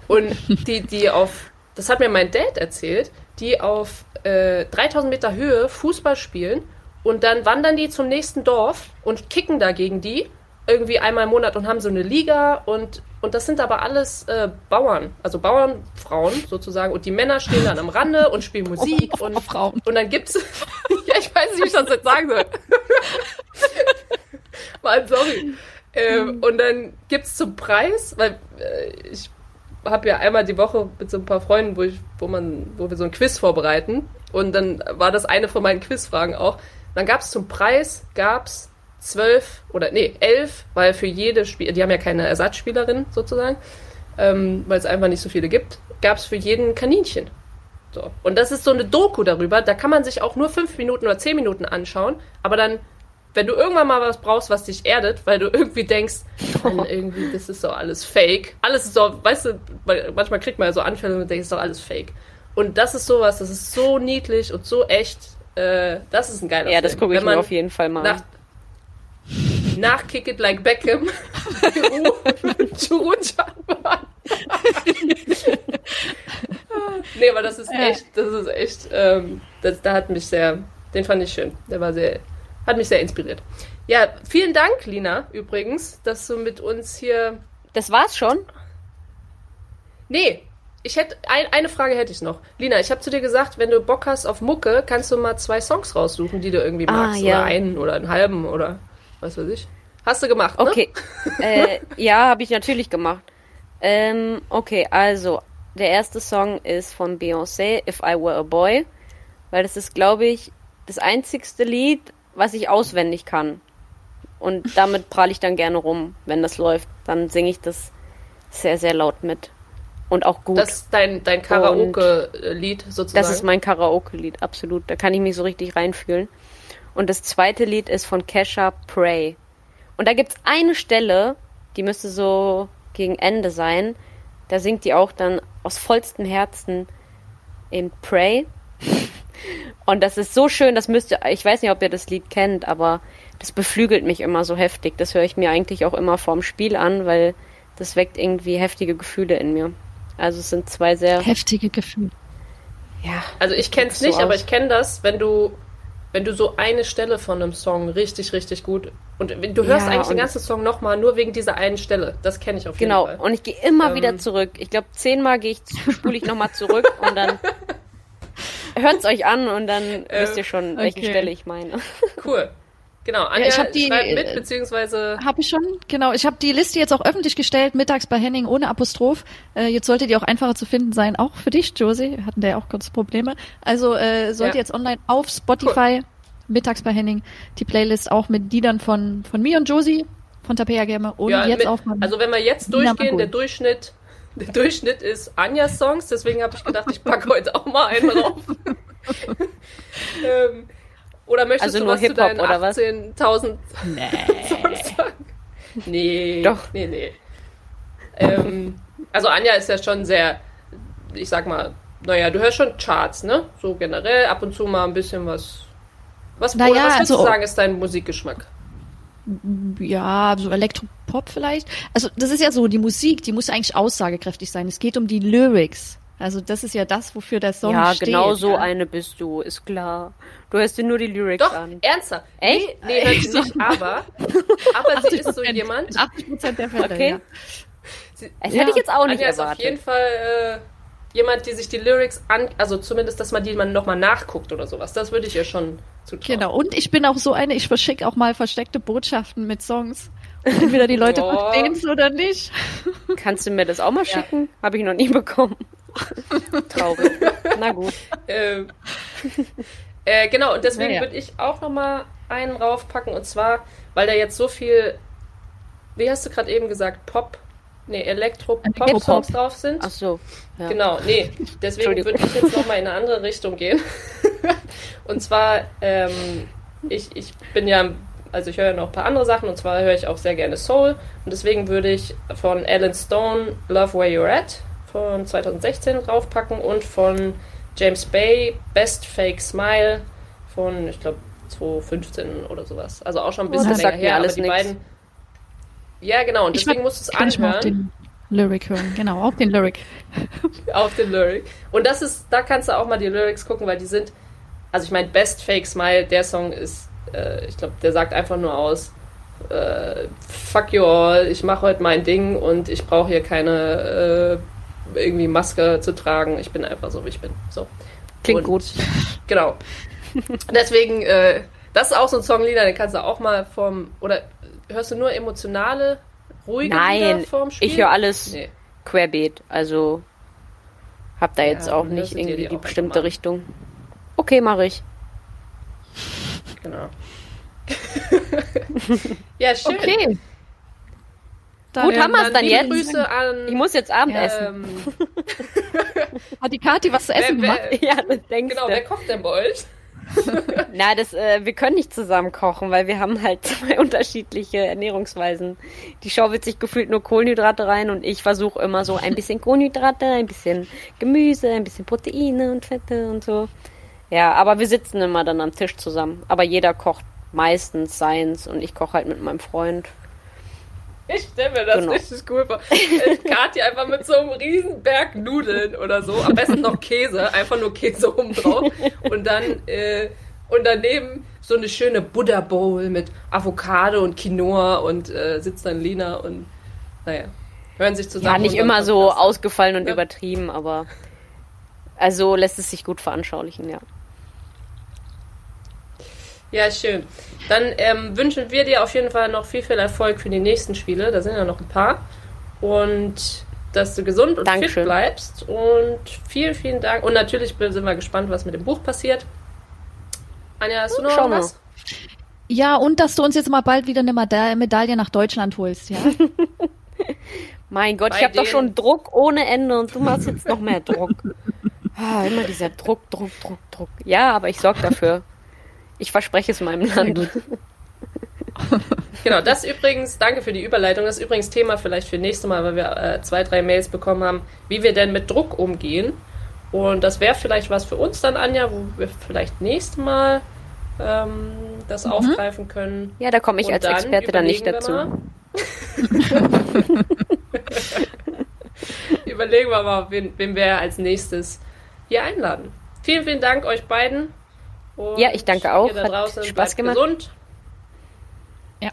Und die, die auf, das hat mir mein Dad erzählt, die auf äh, 3000 Meter Höhe Fußball spielen und dann wandern die zum nächsten Dorf und kicken da gegen die irgendwie einmal im Monat und haben so eine Liga und, und das sind aber alles äh, Bauern, also Bauernfrauen sozusagen und die Männer stehen dann am Rande und spielen Musik <laughs> Oh, und, Frauen. und dann gibt's, <laughs> ja ich weiß nicht, wie ich das jetzt sagen soll. <laughs> Mann, sorry. Ähm, und dann gibt's zum Preis, weil äh, ich habe ja einmal die Woche mit so ein paar Freunden, wo ich, wo man, wo wir so ein Quiz vorbereiten. Und dann war das eine von meinen Quizfragen auch. Dann gab's zum Preis, gab's zwölf oder nee, elf, weil für jede Spiel, die haben ja keine Ersatzspielerin sozusagen, ähm, weil es einfach nicht so viele gibt, gab's für jeden Kaninchen. So. Und das ist so eine Doku darüber, da kann man sich auch nur fünf Minuten oder zehn Minuten anschauen, aber dann, wenn du irgendwann mal was brauchst, was dich erdet, weil du <laughs> irgendwie denkst, Mann, <laughs> irgendwie, das ist doch alles fake. Alles ist so, weißt du, manchmal kriegt man ja so Anfälle und denkt, das ist doch alles fake. Und das ist sowas, das ist so niedlich und so echt, äh, das ist ein geiler Ja, das Film. gucke ich mir auf jeden Fall mal nach. Nach Kick It Like Beckham, Peru, Churu Chamba. nee, aber das ist echt, das ist echt, ähm, das, da hat mich sehr, den fand ich schön. Der war sehr, hat mich sehr inspiriert. Ja, vielen Dank, Lina, übrigens, dass du mit uns hier. Das war's schon? Nee, ich hätte ein, eine Frage hätte ich noch. Lina, ich habe zu dir gesagt, wenn du Bock hast auf Mucke, kannst du mal zwei Songs raussuchen, die du irgendwie Ah, magst. ja. Oder einen oder einen halben oder was weiß ich. Hast du gemacht, ne? Okay. <laughs> äh, ja, habe ich natürlich gemacht. Ähm, okay, also der erste Song ist von Beyoncé, If I Were a Boy, weil das ist, glaube ich, das einzigste Lied, was ich auswendig kann. Und damit prahle ich dann gerne rum, wenn das läuft. Dann singe ich das sehr, sehr laut mit. Und auch gut. Das ist dein, dein Karaoke-Lied sozusagen. Das ist mein Karaoke-Lied, absolut. Da kann ich mich so richtig reinfühlen. Und das zweite Lied ist von Kesha Pray. Und da gibt's eine Stelle, die müsste so gegen Ende sein. Da singt die auch dann aus vollstem Herzen in Pray. <laughs> Und das ist so schön, das müsst ihr, ich weiß nicht, ob ihr das Lied kennt, aber das beflügelt mich immer so heftig. Das höre ich mir eigentlich auch immer vorm Spiel an, weil das weckt irgendwie heftige Gefühle in mir. Also es sind zwei sehr, Heftige Gefühle. ja, Also ich kenn's so nicht, aber aus. ich kenne das, wenn du wenn du so eine Stelle von einem Song richtig richtig gut und du hörst Ja, eigentlich den ganzen Song nochmal nur wegen dieser einen Stelle. Das kenne ich auf jeden Genau, Fall. und ich gehe immer Ähm. wieder zurück. Ich glaube, zehnmal gehe ich, spule ich nochmal zurück und dann <laughs> hört's euch an und dann wisst ihr schon, welche okay. Stelle ich meine. Cool. Genau, Anja ich hab die, mit, äh, beziehungsweise Habe ich schon, genau. Ich habe die Liste jetzt auch öffentlich gestellt, mittags bei Henning ohne Apostroph. Äh, jetzt sollte die auch einfacher zu finden sein, auch für dich, Josie. Wir hatten da ja auch kurz Probleme. Also äh, sollte Ja. jetzt online auf Spotify, mittags bei Henning, die Playlist auch mit Liedern von, von mir und Josie, von Tapea Gamer und ja, jetzt mit, auch von also wenn wir jetzt Nina durchgehen, Magul. der Durchschnitt der Durchschnitt ist Anjas Songs, deswegen habe ich gedacht, ich packe heute auch mal einen drauf. <laughs> ähm, oder möchtest Also du nur was zu deinen oder was? 18.000 Songs sagen? Nee. Doch. Nee, nee. Ähm, also Anja ist ja schon sehr, ich sag mal, naja, du hörst schon Charts, ne? So generell, ab und zu mal ein bisschen was. Was, Naja, was würdest also- du sagen, ist dein Musikgeschmack? ja, so Elektropop vielleicht. Also das ist ja so, die Musik, die muss eigentlich aussagekräftig sein. Es geht um die Lyrics. Also das ist ja das, wofür der Song ja, steht. genau so ja. eine bist du, ist klar. Du hörst dir nur die Lyrics Doch, an. ernsthaft. Echt? Nee, nee ich <laughs> nicht, aber, aber sie ist so 80%, jemand. 80 Prozent der Fälle, Okay. ja. Sie, Das Ja, hätte ich jetzt auch nicht Anja ist auf jeden erwartet. Fall äh, jemand, die sich die Lyrics an, also zumindest, dass man die man nochmal nachguckt oder sowas. Das würde ich ihr schon zutrauen. Genau. Und ich bin auch so eine, ich verschicke auch mal versteckte Botschaften mit Songs. Und entweder die Leute <laughs> Oh. verstehen es oder nicht. Kannst du mir das auch mal schicken? Habe ich noch nie bekommen. <laughs> Traurig. Na gut. Äh, <laughs> äh, genau, und deswegen Ja, ja. würde ich auch nochmal einen raufpacken. Und zwar, weil da jetzt so viel, wie hast du gerade eben gesagt, Pop nee, Elektro-Pop-Songs drauf sind. Ach so. Ja. Genau, nee. Deswegen würde ich jetzt nochmal in eine <laughs> andere Richtung gehen. und zwar, ähm, ich, ich bin ja, also ich höre ja noch ein paar andere Sachen und zwar höre ich auch sehr gerne Soul. Und deswegen würde ich von Alan Stone Love Where You're At von 2016 draufpacken und von James Bay Best Fake Smile von, ich glaube, 2015 oder sowas. Also auch schon ein bisschen oh, länger her, alles aber die nix. beiden. Ja, genau, und deswegen musst du es anhören. Auf den Lyric hören, genau, auf den Lyric. <laughs> auf den Lyric. Und das ist, da kannst du auch mal die Lyrics gucken, weil die sind, also ich meine, Best Fake Smile, der Song ist, äh, ich glaube, der sagt einfach nur aus, äh, fuck you all, ich mache heute mein Ding und ich brauche hier keine äh, irgendwie Maske zu tragen. Ich bin einfach so, wie ich bin. So. Klingt Und- gut. <laughs> Genau. Deswegen, äh, das ist auch so ein Songlieder, den kannst du auch mal vom, oder hörst du nur emotionale, ruhige Nein, Lieder vorm Spiel? ich höre alles Nee. querbeet. Also hab da jetzt Ja, auch nicht irgendwie die die bestimmte. Richtung. Okay, mache ich. Genau. <laughs> ja, schön. Okay. Gut, haben wir's dann liebe jetzt? Grüße an. Ich muss jetzt Abendessen. ähm, <laughs> Hat die Kathi was zu essen wer, gemacht? wer, <laughs> ja, das denkst genau, wer kocht denn bei euch? <laughs> Na, das, äh, wir können nicht zusammen kochen, weil wir haben halt zwei unterschiedliche Ernährungsweisen. Die schaufelt sich gefühlt nur Kohlenhydrate rein und ich versuche immer so ein bisschen Kohlenhydrate, ein bisschen Gemüse, ein bisschen Proteine und Fette und so. Ja, aber wir sitzen immer dann am Tisch zusammen. Aber jeder kocht meistens seins und ich koche halt mit meinem Freund. Ich stelle mir das Genau. richtig cool vor. Kathi einfach mit so einem riesen Berg Nudeln oder so. Am besten noch Käse, einfach nur Käse oben drauf. Und dann, äh, und daneben so eine schöne Buddha Bowl mit Avocado und Quinoa und äh, sitzt dann Lina und, naja, hören sich zusammen. Ja, nicht immer so ausgefallen und Ja. übertrieben, aber also lässt es sich gut veranschaulichen, ja. Ja, schön. Dann ähm, wünschen wir dir auf jeden Fall noch viel, viel Erfolg für die nächsten Spiele. Da sind ja noch ein paar. Und dass du gesund und fit Dankeschön. bleibst. Und vielen, vielen Dank. Und natürlich sind wir gespannt, was mit dem Buch passiert. Anja, hast du noch Schauen wir. was? Ja, und dass du uns jetzt mal bald wieder eine Meda- Medaille nach Deutschland holst, ja? <laughs> Mein Gott, Bei ich habe doch schon Druck ohne Ende und du machst jetzt noch mehr Druck. <laughs> Ah, immer dieser Druck, Druck, Druck, Druck. Ja, aber ich sorge dafür. Ich verspreche es meinem Land. <laughs> Genau, das übrigens, danke für die Überleitung. Das ist übrigens Thema vielleicht für nächste Mal, weil wir äh, zwei, drei Mails bekommen haben, wie wir denn mit Druck umgehen. Und das wäre vielleicht was für uns dann, Anja, wo wir vielleicht nächste Mal ähm, das aufgreifen können. Ja, da komme ich Und als dann Experte dann nicht überlegen dazu. wir mal- <laughs> überlegen wir mal, wen, wen wir als nächstes hier einladen. Vielen, vielen Dank euch beiden. Und Ja, ich danke auch. Hat draußen Spaß gemacht. gesund. Ja.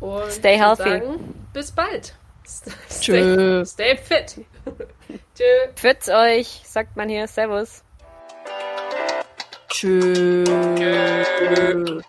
Und Stay healthy. Sagen, bis bald. <laughs> Stay, stay fit. <laughs> Tschö. Pfütz euch, sagt man hier. Servus. Tschüss. Tschö.